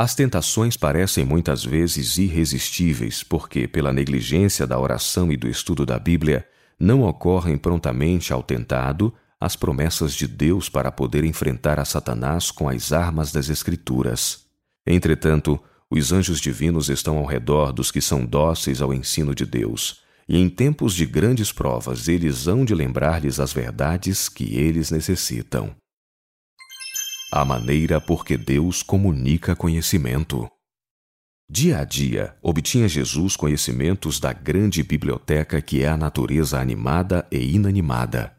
Speaker 2: As tentações parecem muitas vezes irresistíveis, porque, pela negligência da oração e do estudo da Bíblia, não ocorrem prontamente ao tentado as promessas de Deus para poder enfrentar a Satanás com as armas das Escrituras. Entretanto, os anjos divinos estão ao redor dos que são dóceis ao ensino de Deus e em tempos de grandes provas eles hão de lembrar-lhes as verdades que eles necessitam. A maneira por que Deus comunica conhecimento. Dia a dia, obtinha Jesus conhecimentos da grande biblioteca que é a natureza animada e inanimada.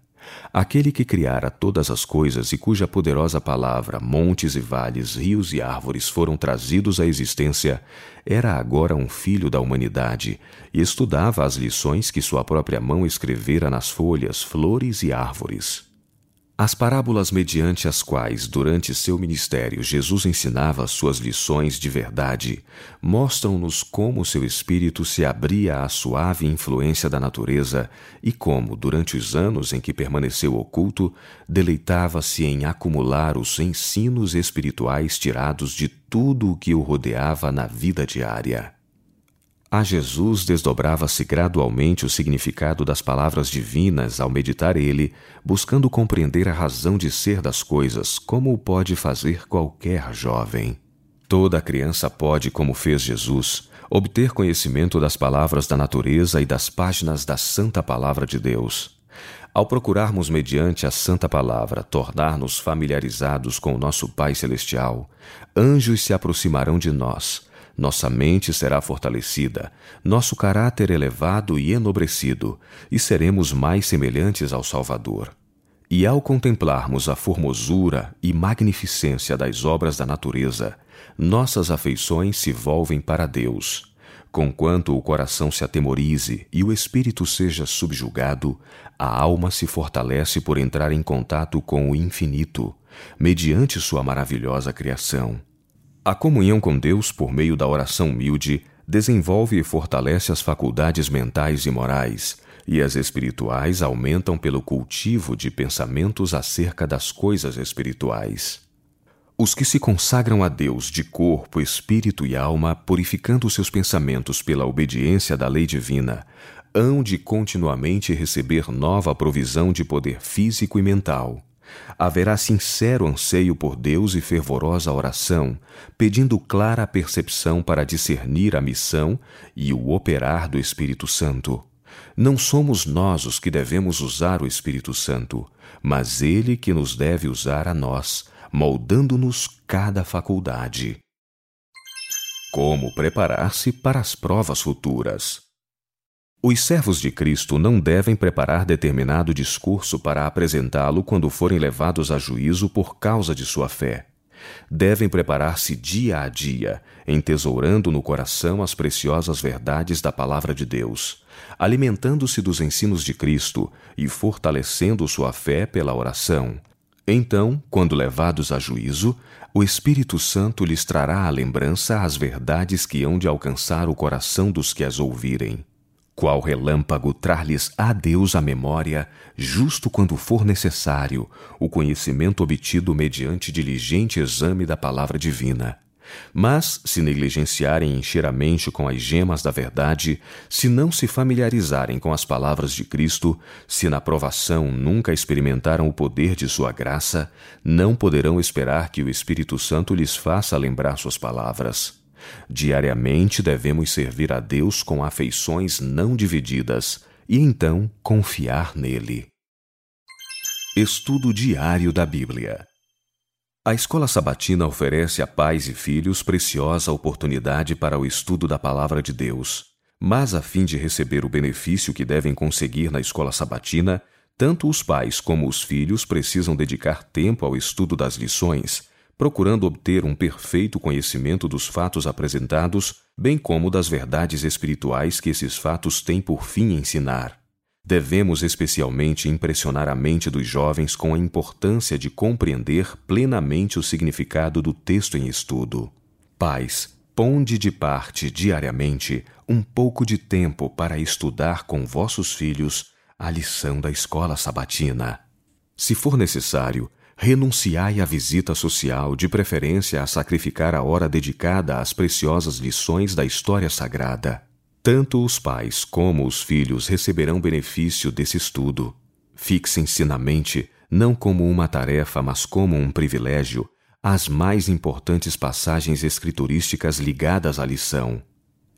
Speaker 2: Aquele que criara todas as coisas e cuja poderosa palavra, montes e vales, rios e árvores foram trazidos à existência, era agora um filho da humanidade e estudava as lições que sua própria mão escrevera nas folhas, flores e árvores. As parábolas mediante as quais, durante seu ministério, Jesus ensinava suas lições de verdade, mostram-nos como seu espírito se abria à suave influência da natureza e como, durante os anos em que permaneceu oculto, deleitava-se em acumular os ensinos espirituais tirados de tudo o que o rodeava na vida diária. A Jesus desdobrava-se gradualmente o significado das palavras divinas ao meditar ele, buscando compreender a razão de ser das coisas, como o pode fazer qualquer jovem. Toda criança pode, como fez Jesus, obter conhecimento das palavras da natureza e das páginas da Santa Palavra de Deus. Ao procurarmos, mediante a Santa Palavra, tornar-nos familiarizados com o nosso Pai Celestial, anjos se aproximarão de nós nossa mente será fortalecida, nosso caráter elevado e enobrecido, e seremos mais semelhantes ao Salvador. E ao contemplarmos a formosura e magnificência das obras da natureza, nossas afeições se volvem para Deus. Conquanto o coração se atemorize e o espírito seja subjugado, a alma se fortalece por entrar em contato com o infinito, mediante sua maravilhosa criação. A comunhão com Deus por meio da oração humilde desenvolve e fortalece as faculdades mentais e morais, e as espirituais aumentam pelo cultivo de pensamentos acerca das coisas espirituais. Os que se consagram a Deus de corpo, espírito e alma, purificando seus pensamentos pela obediência da lei divina, hão de continuamente receber nova provisão de poder físico e mental. Haverá sincero anseio por Deus e fervorosa oração, pedindo clara percepção para discernir a missão e o operar do Espírito Santo. Não somos nós os que devemos usar o Espírito Santo, mas ele que nos deve usar a nós moldando-nos cada faculdade. Como preparar-se para as provas futuras? Os servos de Cristo não devem preparar determinado discurso para apresentá-lo quando forem levados a juízo por causa de sua fé. Devem preparar-se dia a dia, entesourando no coração as preciosas verdades da Palavra de Deus, alimentando-se dos ensinos de Cristo e fortalecendo sua fé pela oração, então, quando levados a juízo, o Espírito Santo lhes trará à lembrança as verdades que hão de alcançar o coração dos que as ouvirem. Qual relâmpago trar-lhes a Deus a memória, justo quando for necessário, o conhecimento obtido mediante diligente exame da palavra divina. Mas, se negligenciarem encher a mente com as gemas da verdade, se não se familiarizarem com as palavras de Cristo, se na provação nunca experimentaram o poder de Sua graça, não poderão esperar que o Espírito Santo lhes faça lembrar Suas palavras. Diariamente devemos servir a Deus com afeições não divididas e então confiar nele. Estudo Diário da Bíblia a escola sabatina oferece a pais e filhos preciosa oportunidade para o estudo da palavra de Deus. Mas, a fim de receber o benefício que devem conseguir na escola sabatina, tanto os pais como os filhos precisam dedicar tempo ao estudo das lições, procurando obter um perfeito conhecimento dos fatos apresentados, bem como das verdades espirituais que esses fatos têm por fim ensinar. Devemos especialmente impressionar a mente dos jovens com a importância de compreender plenamente o significado do texto em estudo. Pais, ponde de parte diariamente um pouco de tempo para estudar com vossos filhos a lição da escola sabatina. Se for necessário, renunciai à visita social, de preferência a sacrificar a hora dedicada às preciosas lições da história sagrada. Tanto os pais como os filhos receberão benefício desse estudo. Fixem-se na mente, não como uma tarefa, mas como um privilégio, as mais importantes passagens escriturísticas ligadas à lição.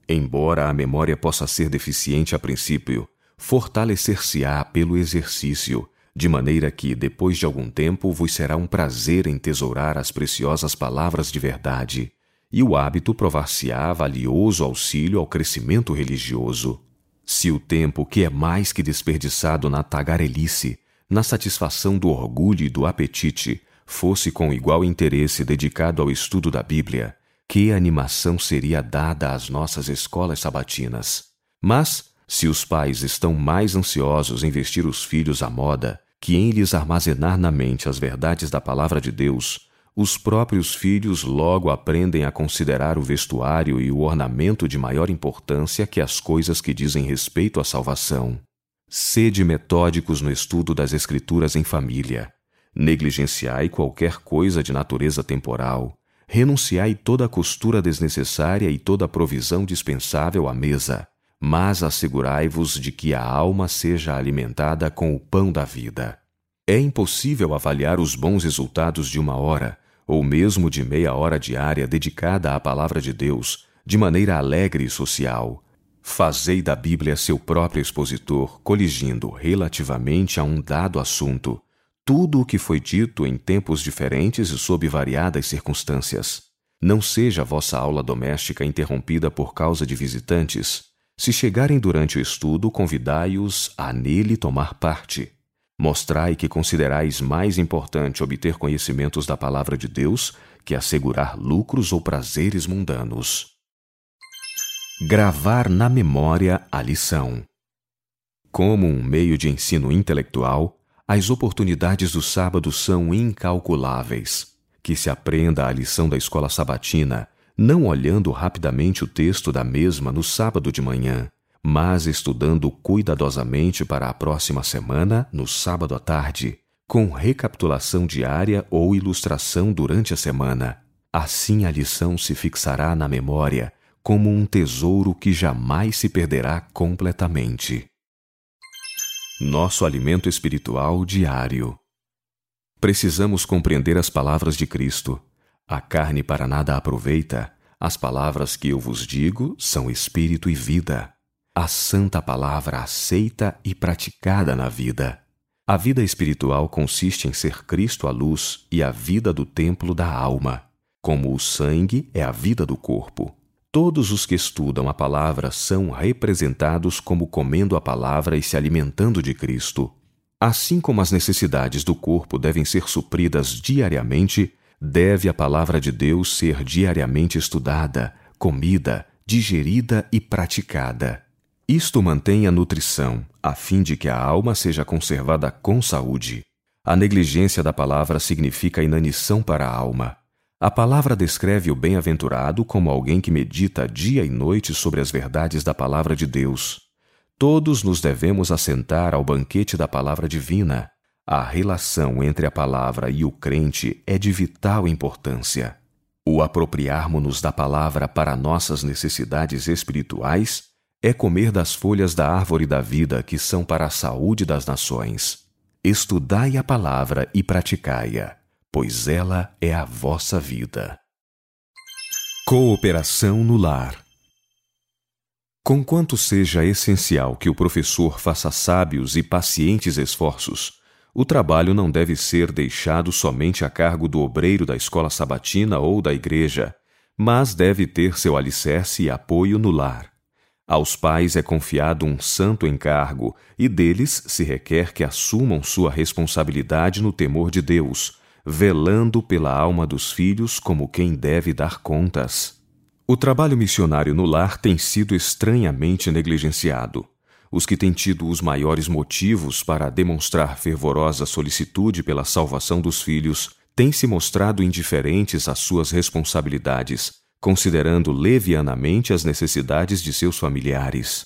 Speaker 2: Embora a memória possa ser deficiente a princípio, fortalecer-se-á pelo exercício, de maneira que, depois de algum tempo, vos será um prazer entesourar as preciosas palavras de verdade e o hábito provar-se-á valioso auxílio ao crescimento religioso. Se o tempo que é mais que desperdiçado na tagarelice, na satisfação do orgulho e do apetite, fosse com igual interesse dedicado ao estudo da Bíblia, que animação seria dada às nossas escolas sabatinas. Mas, se os pais estão mais ansiosos em vestir os filhos à moda que em lhes armazenar na mente as verdades da palavra de Deus, os próprios filhos logo aprendem a considerar o vestuário e o ornamento de maior importância que as coisas que dizem respeito à salvação. Sede metódicos no estudo das Escrituras em família. Negligenciai qualquer coisa de natureza temporal. Renunciai toda a costura desnecessária e toda a provisão dispensável à mesa. Mas assegurai-vos de que a alma seja alimentada com o pão da vida. É impossível avaliar os bons resultados de uma hora, ou mesmo de meia hora diária dedicada à palavra de Deus, de maneira alegre e social. Fazei da Bíblia seu próprio expositor, coligindo relativamente a um dado assunto tudo o que foi dito em tempos diferentes e sob variadas circunstâncias. Não seja vossa aula doméstica interrompida por causa de visitantes. Se chegarem durante o estudo, convidai-os a nele tomar parte. Mostrai que considerais mais importante obter conhecimentos da palavra de Deus que assegurar lucros ou prazeres mundanos. Gravar na memória a lição. Como um meio de ensino intelectual, as oportunidades do sábado são incalculáveis. Que se aprenda a lição da escola sabatina, não olhando rapidamente o texto da mesma no sábado de manhã, mas estudando cuidadosamente para a próxima semana, no sábado à tarde, com recapitulação diária ou ilustração durante a semana. Assim a lição se fixará na memória como um tesouro que jamais se perderá completamente. Nosso alimento espiritual diário. Precisamos compreender as palavras de Cristo. A carne para nada aproveita. As palavras que eu vos digo são espírito e vida a santa palavra aceita e praticada na vida. A vida espiritual consiste em ser Cristo a luz e a vida do templo da alma, como o sangue é a vida do corpo. Todos os que estudam a palavra são representados como comendo a palavra e se alimentando de Cristo. Assim como as necessidades do corpo devem ser supridas diariamente, deve a palavra de Deus ser diariamente estudada, comida, digerida e praticada. Isto mantém a nutrição, a fim de que a alma seja conservada com saúde. A negligência da palavra significa inanição para a alma. A palavra descreve o bem-aventurado como alguém que medita dia e noite sobre as verdades da palavra de Deus. Todos nos devemos assentar ao banquete da palavra divina. A relação entre a palavra e o crente é de vital importância. O apropriarmos-nos da palavra para nossas necessidades espirituais é comer das folhas da árvore da vida que são para a saúde das nações. Estudai a palavra e praticai-a, pois ela é a vossa vida. Cooperação no lar. Conquanto seja essencial que o professor faça sábios e pacientes esforços, o trabalho não deve ser deixado somente a cargo do obreiro da escola sabatina ou da igreja, mas deve ter seu alicerce e apoio no lar. Aos pais é confiado um santo encargo, e deles se requer que assumam sua responsabilidade no temor de Deus, velando pela alma dos filhos como quem deve dar contas. O trabalho missionário no lar tem sido estranhamente negligenciado. Os que têm tido os maiores motivos para demonstrar fervorosa solicitude pela salvação dos filhos têm se mostrado indiferentes às suas responsabilidades considerando levianamente as necessidades de seus familiares.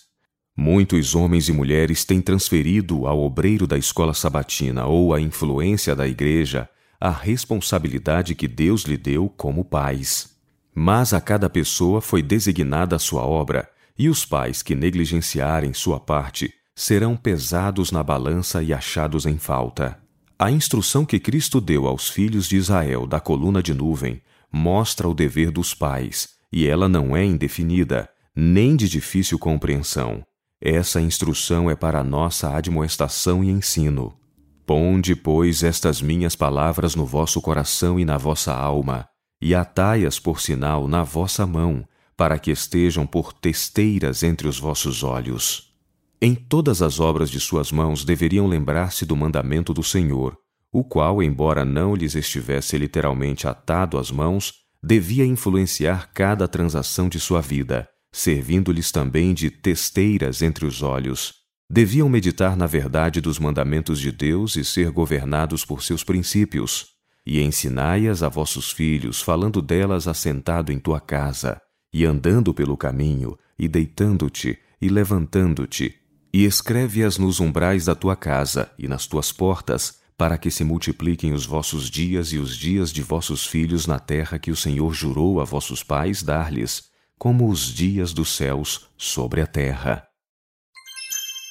Speaker 2: Muitos homens e mulheres têm transferido ao obreiro da escola sabatina ou à influência da igreja a responsabilidade que Deus lhe deu como pais. Mas a cada pessoa foi designada a sua obra, e os pais que negligenciarem sua parte serão pesados na balança e achados em falta. A instrução que Cristo deu aos filhos de Israel da coluna de nuvem mostra o dever dos pais, e ela não é indefinida, nem de difícil compreensão. Essa instrução é para nossa admoestação e ensino. Ponde, pois, estas minhas palavras no vosso coração e na vossa alma, e atai-as por sinal na vossa mão, para que estejam por testeiras entre os vossos olhos. Em todas as obras de suas mãos deveriam lembrar-se do mandamento do Senhor, o qual, embora não lhes estivesse literalmente atado às mãos, devia influenciar cada transação de sua vida, servindo-lhes também de testeiras entre os olhos. Deviam meditar na verdade dos mandamentos de Deus e ser governados por seus princípios. E ensinai-as a vossos filhos, falando delas assentado em tua casa, e andando pelo caminho, e deitando-te, e levantando-te, e escreve-as nos umbrais da tua casa e nas tuas portas, para que se multipliquem os vossos dias e os dias de vossos filhos na terra que o Senhor jurou a vossos pais dar-lhes, como os dias dos céus sobre a terra.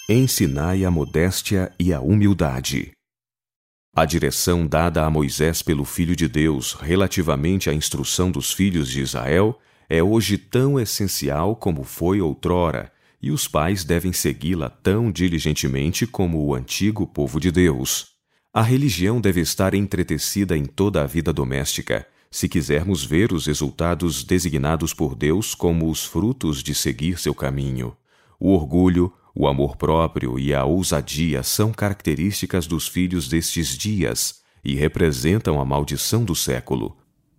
Speaker 2: Ensinai a modéstia e a humildade. A direção dada a Moisés pelo Filho de Deus relativamente à instrução dos filhos de Israel é hoje tão essencial como foi outrora, e os pais devem segui-la tão diligentemente como o antigo povo de Deus. A religião deve estar entretecida em toda a vida doméstica, se quisermos ver os resultados designados por Deus como os frutos de seguir seu caminho. O orgulho, o amor próprio e a ousadia são características dos filhos destes dias e representam a maldição do século.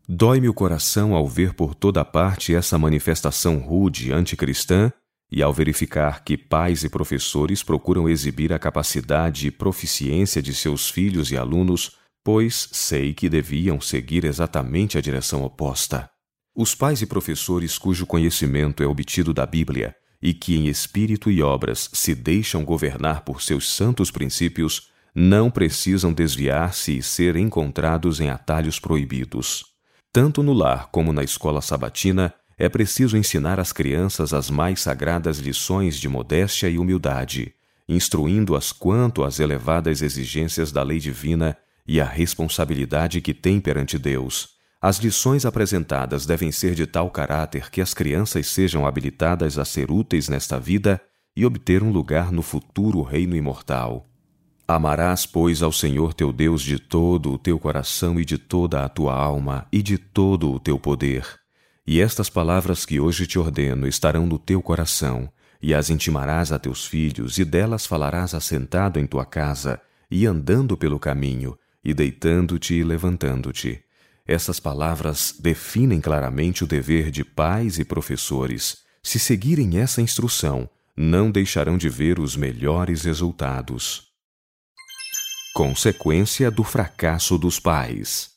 Speaker 2: Dói-me o coração ao ver por toda parte essa manifestação rude anticristã e ao verificar que pais e professores procuram exibir a capacidade e proficiência de seus filhos e alunos, pois sei que deviam seguir exatamente a direção oposta. Os pais e professores cujo conhecimento é obtido da Bíblia e que em espírito e obras se deixam governar por seus santos princípios, não precisam desviar-se e ser encontrados em atalhos proibidos. Tanto no lar como na escola sabatina, é preciso ensinar às crianças as mais sagradas lições de modéstia e humildade, instruindo-as quanto às elevadas exigências da lei divina e à responsabilidade que têm perante Deus. As lições apresentadas devem ser de tal caráter que as crianças sejam habilitadas a ser úteis nesta vida e obter um lugar no futuro reino imortal. Amarás, pois, ao Senhor teu Deus de todo o teu coração e de toda a tua alma e de todo o teu poder. E estas palavras que hoje te ordeno estarão no teu coração, e as intimarás a teus filhos, e delas falarás assentado em tua casa, e andando pelo caminho, e deitando-te e levantando-te. Essas palavras definem claramente o dever de pais e professores. Se seguirem essa instrução, não deixarão de ver os melhores resultados. Consequência do fracasso dos pais.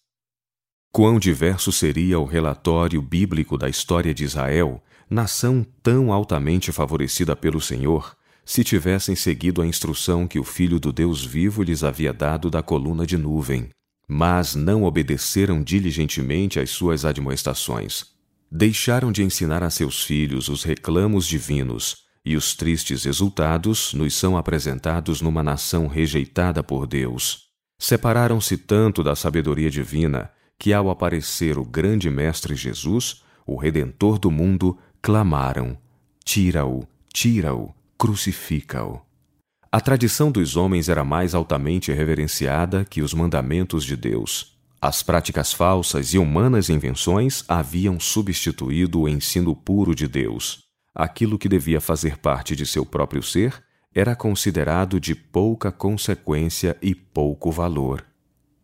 Speaker 2: Quão diverso seria o relatório bíblico da história de Israel, nação tão altamente favorecida pelo Senhor, se tivessem seguido a instrução que o Filho do Deus vivo lhes havia dado da coluna de nuvem, mas não obedeceram diligentemente às suas admoestações. Deixaram de ensinar a seus filhos os reclamos divinos, e os tristes resultados nos são apresentados numa nação rejeitada por Deus. Separaram-se tanto da sabedoria divina que, ao aparecer o grande Mestre Jesus, o Redentor do mundo, clamaram: Tira-o, tira-o, crucifica-o. A tradição dos homens era mais altamente reverenciada que os mandamentos de Deus. As práticas falsas e humanas invenções haviam substituído o ensino puro de Deus aquilo que devia fazer parte de seu próprio ser era considerado de pouca consequência e pouco valor.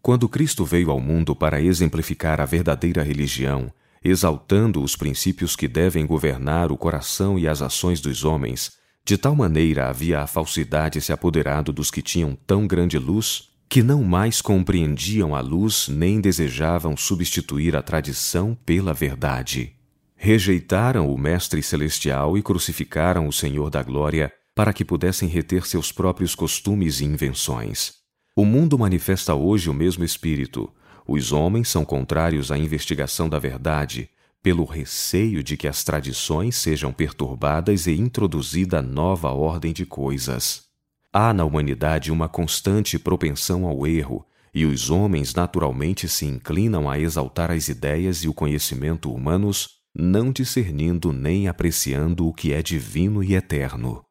Speaker 2: Quando Cristo veio ao mundo para exemplificar a verdadeira religião, exaltando os princípios que devem governar o coração e as ações dos homens, de tal maneira havia a falsidade se apoderado dos que tinham tão grande luz que não mais compreendiam a luz nem desejavam substituir a tradição pela verdade rejeitaram o Mestre Celestial e crucificaram o Senhor da Glória para que pudessem reter seus próprios costumes e invenções. O mundo manifesta hoje o mesmo espírito. Os homens são contrários à investigação da verdade, pelo receio de que as tradições sejam perturbadas e introduzida nova ordem de coisas. Há na humanidade uma constante propensão ao erro, e os homens naturalmente se inclinam a exaltar as ideias e o conhecimento humanos não discernindo nem apreciando o que é divino e eterno.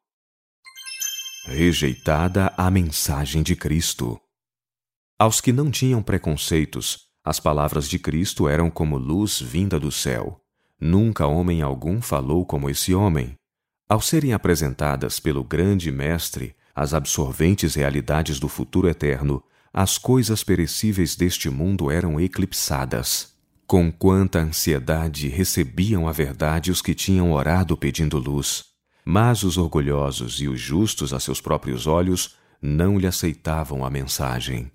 Speaker 2: Rejeitada a mensagem de Cristo. Aos que não tinham preconceitos, as palavras de Cristo eram como luz vinda do céu. Nunca homem algum falou como esse homem. Ao serem apresentadas pelo grande Mestre as absorventes realidades do futuro eterno, as coisas perecíveis deste mundo eram eclipsadas. Com quanta ansiedade recebiam a verdade os que tinham orado pedindo luz, mas os orgulhosos e os justos a seus próprios olhos não lhe aceitavam a mensagem.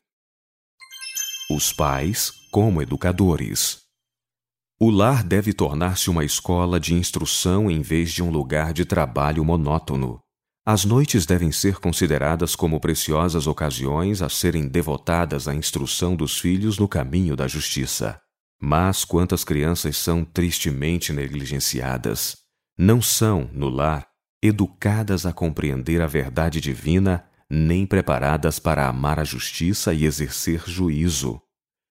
Speaker 2: Os pais como educadores. O lar deve tornar-se uma escola de instrução em vez de um lugar de trabalho monótono. As noites devem ser consideradas como preciosas ocasiões a serem devotadas à instrução dos filhos no caminho da justiça. Mas quantas crianças são tristemente negligenciadas, não são, no lar, educadas a compreender a verdade divina, nem preparadas para amar a justiça e exercer juízo.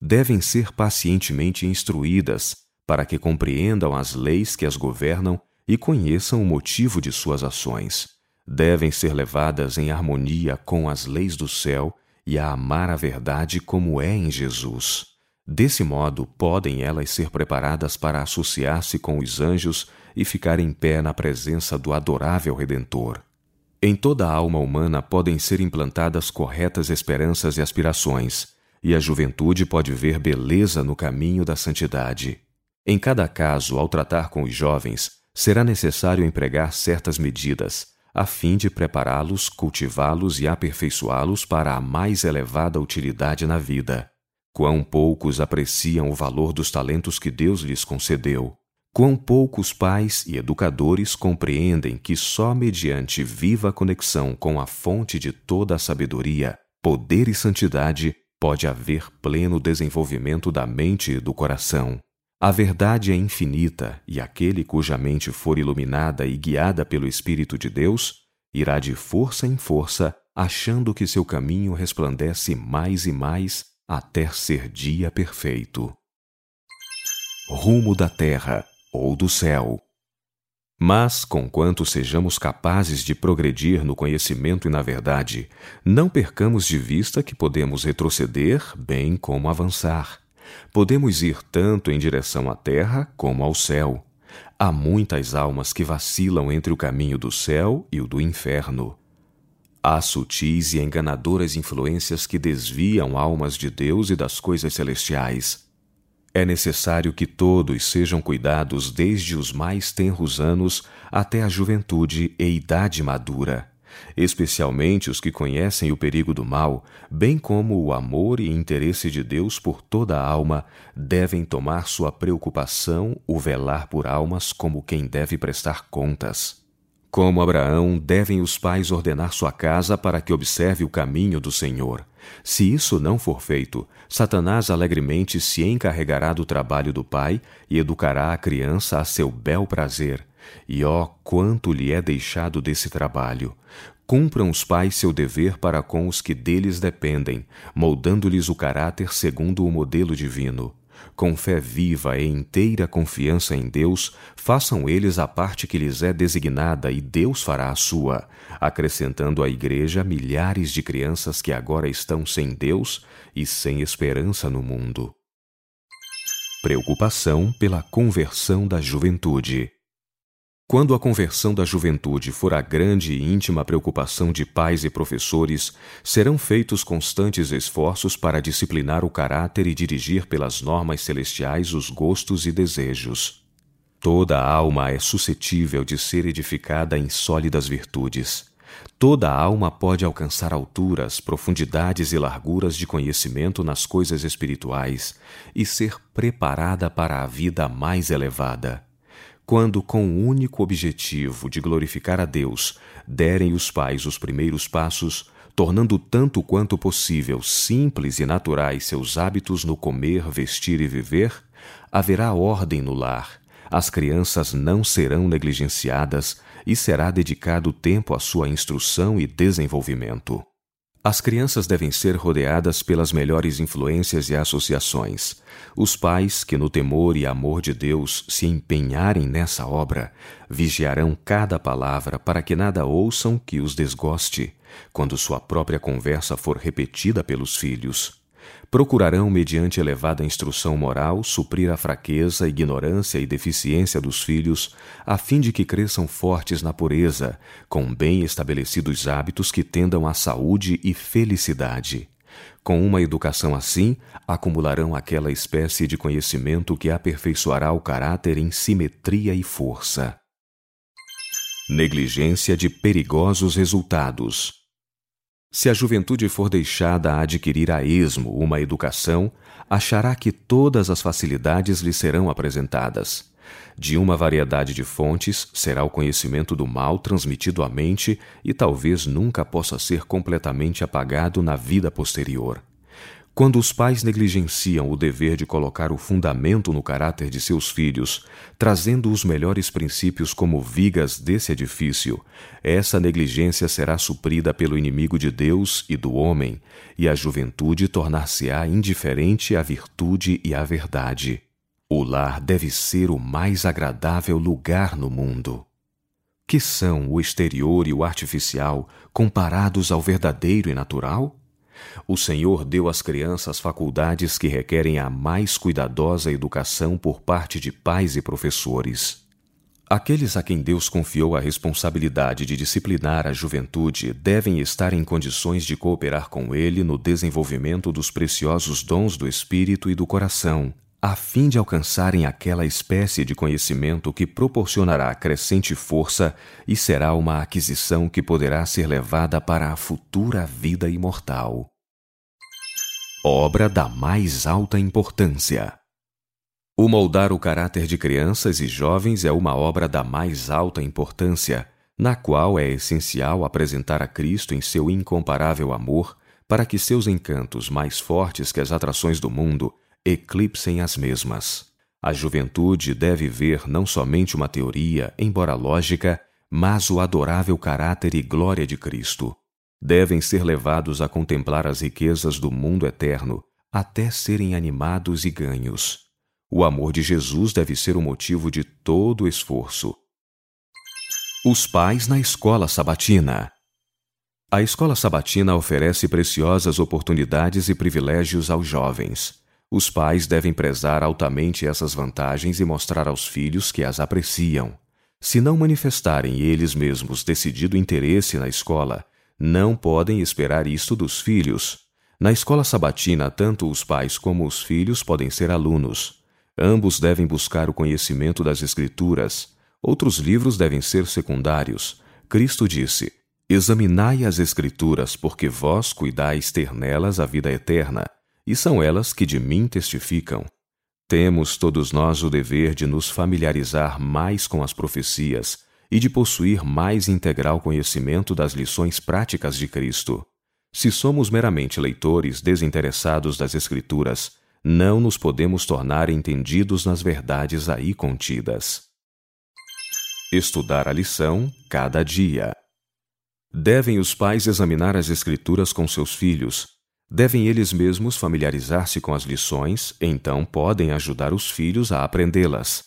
Speaker 2: Devem ser pacientemente instruídas para que compreendam as leis que as governam e conheçam o motivo de suas ações. Devem ser levadas em harmonia com as leis do céu e a amar a verdade como é em Jesus. Desse modo, podem elas ser preparadas para associar-se com os anjos e ficar em pé na presença do adorável Redentor. Em toda a alma humana podem ser implantadas corretas esperanças e aspirações, e a juventude pode ver beleza no caminho da santidade. Em cada caso, ao tratar com os jovens, será necessário empregar certas medidas, a fim de prepará-los, cultivá-los e aperfeiçoá-los para a mais elevada utilidade na vida. Quão poucos apreciam o valor dos talentos que Deus lhes concedeu. Quão poucos pais e educadores compreendem que só mediante viva conexão com a fonte de toda a sabedoria, poder e santidade pode haver pleno desenvolvimento da mente e do coração. A verdade é infinita e aquele cuja mente for iluminada e guiada pelo Espírito de Deus irá de força em força, achando que seu caminho resplandece mais e mais até ser dia perfeito. Rumo da terra ou do céu. Mas, conquanto sejamos capazes de progredir no conhecimento e na verdade, não percamos de vista que podemos retroceder bem como avançar. Podemos ir tanto em direção à terra como ao céu. Há muitas almas que vacilam entre o caminho do céu e o do inferno. Há sutis e enganadoras influências que desviam almas de Deus e das coisas celestiais. É necessário que todos sejam cuidados desde os mais tenros anos até a juventude e idade madura, especialmente os que conhecem o perigo do mal, bem como o amor e interesse de Deus por toda a alma, devem tomar sua preocupação o velar por almas como quem deve prestar contas. Como Abraão, devem os pais ordenar sua casa para que observe o caminho do Senhor. Se isso não for feito, Satanás alegremente se encarregará do trabalho do pai e educará a criança a seu bel prazer. E ó, quanto lhe é deixado desse trabalho! Cumpram os pais seu dever para com os que deles dependem, moldando-lhes o caráter segundo o modelo divino. Com fé viva e inteira confiança em Deus, façam eles a parte que lhes é designada e Deus fará a sua, acrescentando à Igreja milhares de crianças que agora estão sem Deus e sem esperança no mundo. Preocupação pela conversão da juventude. Quando a conversão da juventude for a grande e íntima preocupação de pais e professores, serão feitos constantes esforços para disciplinar o caráter e dirigir pelas normas celestiais os gostos e desejos. Toda alma é suscetível de ser edificada em sólidas virtudes. Toda alma pode alcançar alturas, profundidades e larguras de conhecimento nas coisas espirituais e ser preparada para a vida mais elevada quando, com o único objetivo de glorificar a Deus, derem os pais os primeiros passos, tornando tanto quanto possível simples e naturais seus hábitos no comer, vestir e viver, haverá ordem no lar, as crianças não serão negligenciadas e será dedicado tempo à sua instrução e desenvolvimento. As crianças devem ser rodeadas pelas melhores influências e associações. Os pais, que no temor e amor de Deus se empenharem nessa obra, vigiarão cada palavra para que nada ouçam que os desgoste, quando sua própria conversa for repetida pelos filhos procurarão, mediante elevada instrução moral, suprir a fraqueza, ignorância e deficiência dos filhos, a fim de que cresçam fortes na pureza, com bem estabelecidos hábitos que tendam à saúde e felicidade. Com uma educação assim, acumularão aquela espécie de conhecimento que aperfeiçoará o caráter em simetria e força. Negligência de perigosos resultados. Se a juventude for deixada a adquirir a esmo uma educação, achará que todas as facilidades lhe serão apresentadas. De uma variedade de fontes será o conhecimento do mal transmitido à mente e talvez nunca possa ser completamente apagado na vida posterior. Quando os pais negligenciam o dever de colocar o fundamento no caráter de seus filhos, trazendo os melhores princípios como vigas desse edifício, essa negligência será suprida pelo inimigo de Deus e do homem, e a juventude tornar-se-á indiferente à virtude e à verdade. O lar deve ser o mais agradável lugar no mundo. Que são o exterior e o artificial comparados ao verdadeiro e natural? O Senhor deu às crianças faculdades que requerem a mais cuidadosa educação por parte de pais e professores. Aqueles a quem Deus confiou a responsabilidade de disciplinar a juventude devem estar em condições de cooperar com ele no desenvolvimento dos preciosos dons do espírito e do coração, a fim de alcançarem aquela espécie de conhecimento que proporcionará crescente força e será uma aquisição que poderá ser levada para a futura vida imortal. Obra da mais alta importância. O moldar o caráter de crianças e jovens é uma obra da mais alta importância, na qual é essencial apresentar a Cristo em seu incomparável amor, para que seus encantos, mais fortes que as atrações do mundo, eclipsem as mesmas. A juventude deve ver não somente uma teoria, embora lógica, mas o adorável caráter e glória de Cristo. Devem ser levados a contemplar as riquezas do mundo eterno, até serem animados e ganhos. O amor de Jesus deve ser o motivo de todo o esforço. Os pais na escola sabatina. A escola sabatina oferece preciosas oportunidades e privilégios aos jovens. Os pais devem prezar altamente essas vantagens e mostrar aos filhos que as apreciam. Se não manifestarem eles mesmos decidido interesse na escola, não podem esperar isto dos filhos. Na escola sabatina, tanto os pais como os filhos podem ser alunos. Ambos devem buscar o conhecimento das Escrituras. Outros livros devem ser secundários. Cristo disse: Examinai as Escrituras, porque vós cuidais ter nelas a vida eterna, e são elas que de mim testificam. Temos todos nós o dever de nos familiarizar mais com as profecias e de possuir mais integral conhecimento das lições práticas de Cristo. Se somos meramente leitores desinteressados das Escrituras, não nos podemos tornar entendidos nas verdades aí contidas. Estudar a lição cada dia. Devem os pais examinar as Escrituras com seus filhos. Devem eles mesmos familiarizar-se com as lições, então podem ajudar os filhos a aprendê-las.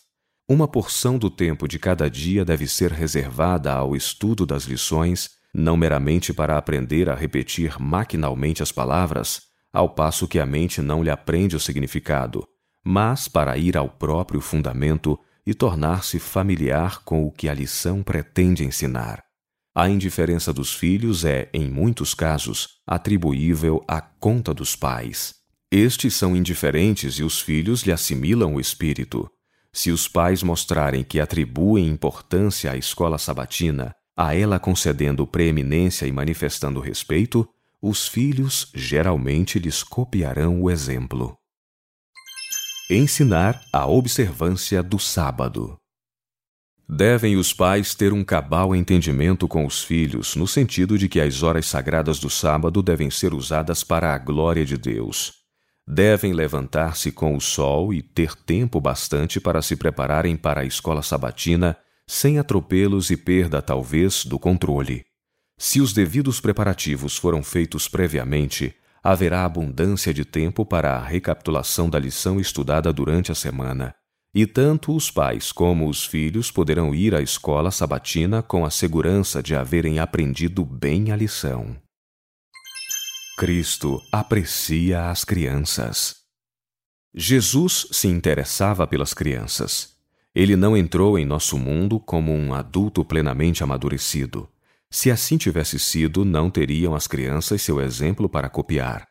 Speaker 2: Uma porção do tempo de cada dia deve ser reservada ao estudo das lições, não meramente para aprender a repetir maquinalmente as palavras, ao passo que a mente não lhe aprende o significado, mas para ir ao próprio fundamento e tornar-se familiar com o que a lição pretende ensinar. A indiferença dos filhos é, em muitos casos, atribuível à conta dos pais. Estes são indiferentes e os filhos lhe assimilam o espírito. Se os pais mostrarem que atribuem importância à escola sabatina, a ela concedendo preeminência e manifestando respeito, os filhos geralmente lhes copiarão o exemplo. Ensinar a observância do sábado. Devem os pais ter um cabal entendimento com os filhos, no sentido de que as horas sagradas do sábado devem ser usadas para a glória de Deus. Devem levantar-se com o sol e ter tempo bastante para se prepararem para a escola sabatina, sem atropelos e perda, talvez, do controle. Se os devidos preparativos foram feitos previamente, haverá abundância de tempo para a recapitulação da lição estudada durante a semana, e tanto os pais como os filhos poderão ir à escola sabatina com a segurança de haverem aprendido bem a lição. Cristo aprecia as crianças. Jesus se interessava pelas crianças. Ele não entrou em nosso mundo como um adulto plenamente amadurecido se assim tivesse sido, não teriam as crianças seu exemplo para copiar.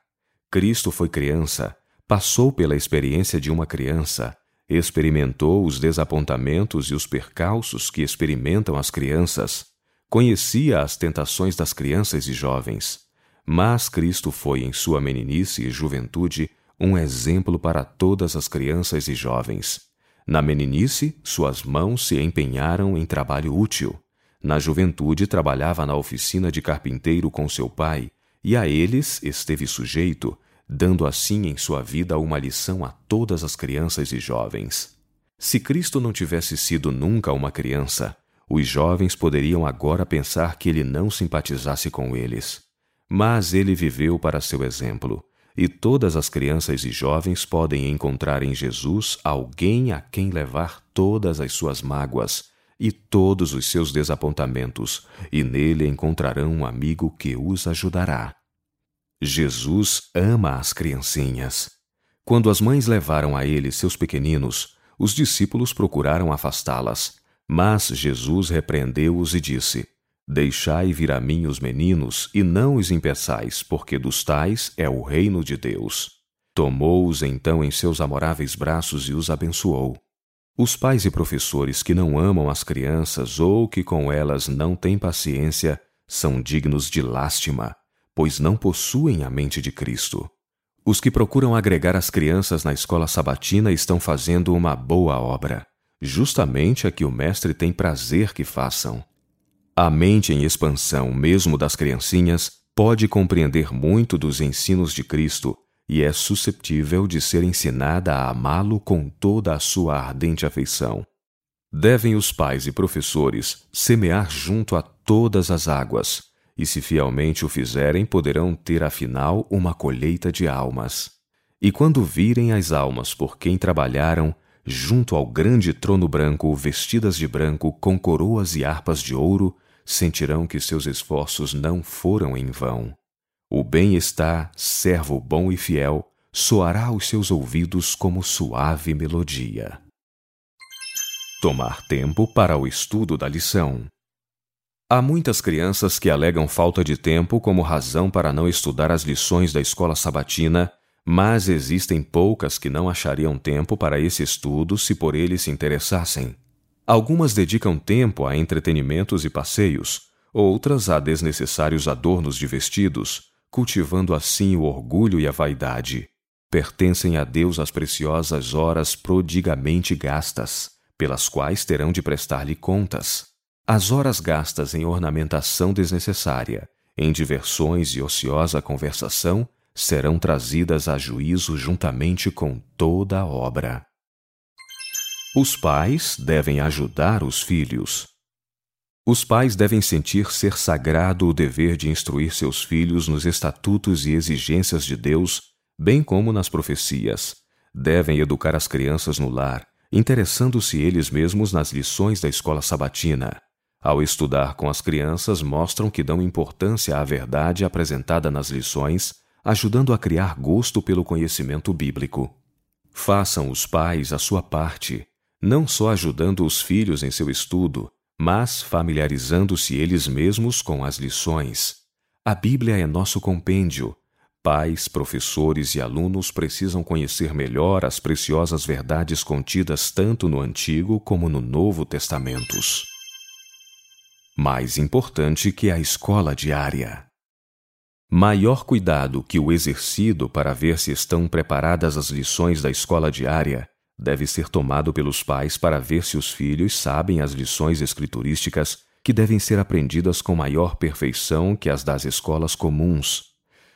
Speaker 2: Cristo foi criança, passou pela experiência de uma criança, experimentou os desapontamentos e os percalços que experimentam as crianças, conhecia as tentações das crianças e jovens. Mas Cristo foi, em sua meninice e juventude, um exemplo para todas as crianças e jovens. Na meninice, suas mãos se empenharam em trabalho útil. Na juventude trabalhava na oficina de carpinteiro com seu pai, e a eles esteve sujeito, dando assim em sua vida uma lição a todas as crianças e jovens. Se Cristo não tivesse sido nunca uma criança, os jovens poderiam agora pensar que ele não simpatizasse com eles. Mas ele viveu para seu exemplo, e todas as crianças e jovens podem encontrar em Jesus alguém a quem levar todas as suas mágoas e todos os seus desapontamentos, e nele encontrarão um amigo que os ajudará. Jesus ama as criancinhas. Quando as mães levaram a ele seus pequeninos, os discípulos procuraram afastá-las, Mas Jesus repreendeu-os e disse: Deixai vir a mim os meninos, e não os impeçais, porque dos tais é o reino de Deus. Tomou-os então em seus amoráveis braços e os abençoou. Os pais e professores que não amam as crianças ou que com elas não têm paciência são dignos de lástima, pois não possuem a mente de Cristo. Os que procuram agregar as crianças na escola sabatina estão fazendo uma boa obra, justamente a que o Mestre tem prazer que façam. A mente em expansão, mesmo das criancinhas, pode compreender muito dos ensinos de Cristo e é susceptível de ser ensinada a amá-lo com toda a sua ardente afeição. Devem os pais e professores semear junto a todas as águas, e se fielmente o fizerem, poderão ter afinal uma colheita de almas. E quando virem as almas por quem trabalharam, junto ao grande trono branco, vestidas de branco, com coroas e harpas de ouro, sentirão que seus esforços não foram em vão. O bem-estar, servo bom e fiel, soará aos seus ouvidos como suave melodia. Tomar tempo para o estudo da lição. Há muitas crianças que alegam falta de tempo como razão para não estudar as lições da escola sabatina, mas existem poucas que não achariam tempo para esse estudo se por ele se interessassem. Algumas dedicam tempo a entretenimentos e passeios, outras a desnecessários adornos de vestidos, cultivando assim o orgulho e a vaidade. Pertencem a Deus as preciosas horas prodigamente gastas, pelas quais terão de prestar-lhe contas. As horas gastas em ornamentação desnecessária, em diversões e ociosa conversação, serão trazidas a juízo juntamente com toda a obra. Os pais devem ajudar os filhos. Os pais devem sentir ser sagrado o dever de instruir seus filhos nos estatutos e exigências de Deus, bem como nas profecias. Devem educar as crianças no lar, interessando-se eles mesmos nas lições da escola sabatina. Ao estudar com as crianças, mostram que dão importância à verdade apresentada nas lições, ajudando a criar gosto pelo conhecimento bíblico. Façam os pais a sua parte, não só ajudando os filhos em seu estudo, mas familiarizando-se eles mesmos com as lições. A Bíblia é nosso compêndio. Pais, professores e alunos precisam conhecer melhor as preciosas verdades contidas tanto no Antigo como no Novo Testamentos. Mais importante que a escola diária. Maior cuidado que o exercido para ver se estão preparadas as lições da escola diária deve ser tomado pelos pais para ver se os filhos sabem as lições escriturísticas que devem ser aprendidas com maior perfeição que as das escolas comuns.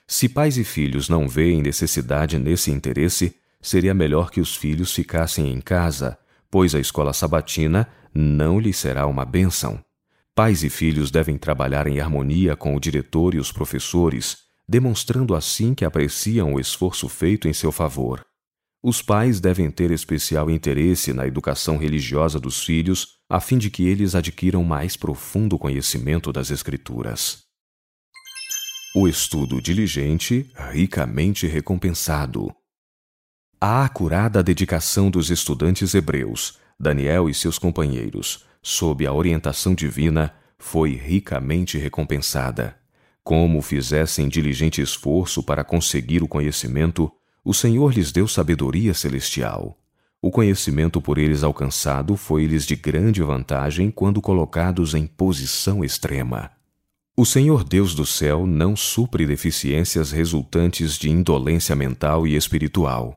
Speaker 2: Se pais e filhos não veem necessidade nesse interesse, seria melhor que os filhos ficassem em casa, pois a escola sabatina não lhes será uma bênção. Pais e filhos devem trabalhar em harmonia com o diretor e os professores, demonstrando assim que apreciam o esforço feito em seu favor. Os pais devem ter especial interesse na educação religiosa dos filhos, a fim de que eles adquiram mais profundo conhecimento das Escrituras. O estudo diligente, ricamente recompensado. A acurada dedicação dos estudantes hebreus, Daniel e seus companheiros, sob a orientação divina, foi ricamente recompensada. Como fizessem diligente esforço para conseguir o conhecimento, o Senhor lhes deu sabedoria celestial. O conhecimento por eles alcançado foi-lhes de grande vantagem quando colocados em posição extrema. O Senhor Deus do céu não supre deficiências resultantes de indolência mental e espiritual.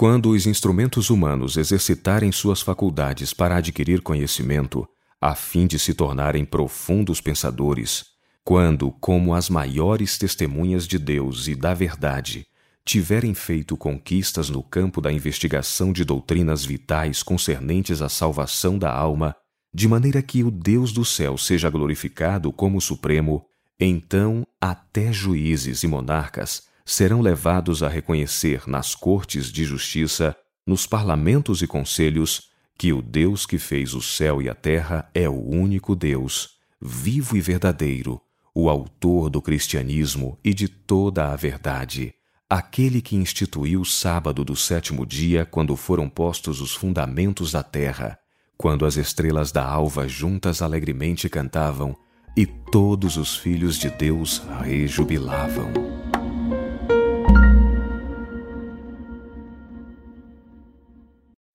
Speaker 2: Quando os instrumentos humanos exercitarem suas faculdades para adquirir conhecimento, a fim de se tornarem profundos pensadores, quando, como as maiores testemunhas de Deus e da verdade, tiverem feito conquistas no campo da investigação de doutrinas vitais concernentes à salvação da alma, de maneira que o Deus do céu seja glorificado como Supremo, então até juízes e monarcas serão levados a reconhecer nas cortes de justiça, nos parlamentos e conselhos, que o Deus que fez o céu e a terra é o único Deus, vivo e verdadeiro, o autor do cristianismo e de toda a verdade aquele que instituiu o sábado do sétimo dia quando foram postos os fundamentos da terra, quando as estrelas da alva juntas alegremente cantavam e todos os filhos de Deus rejubilavam.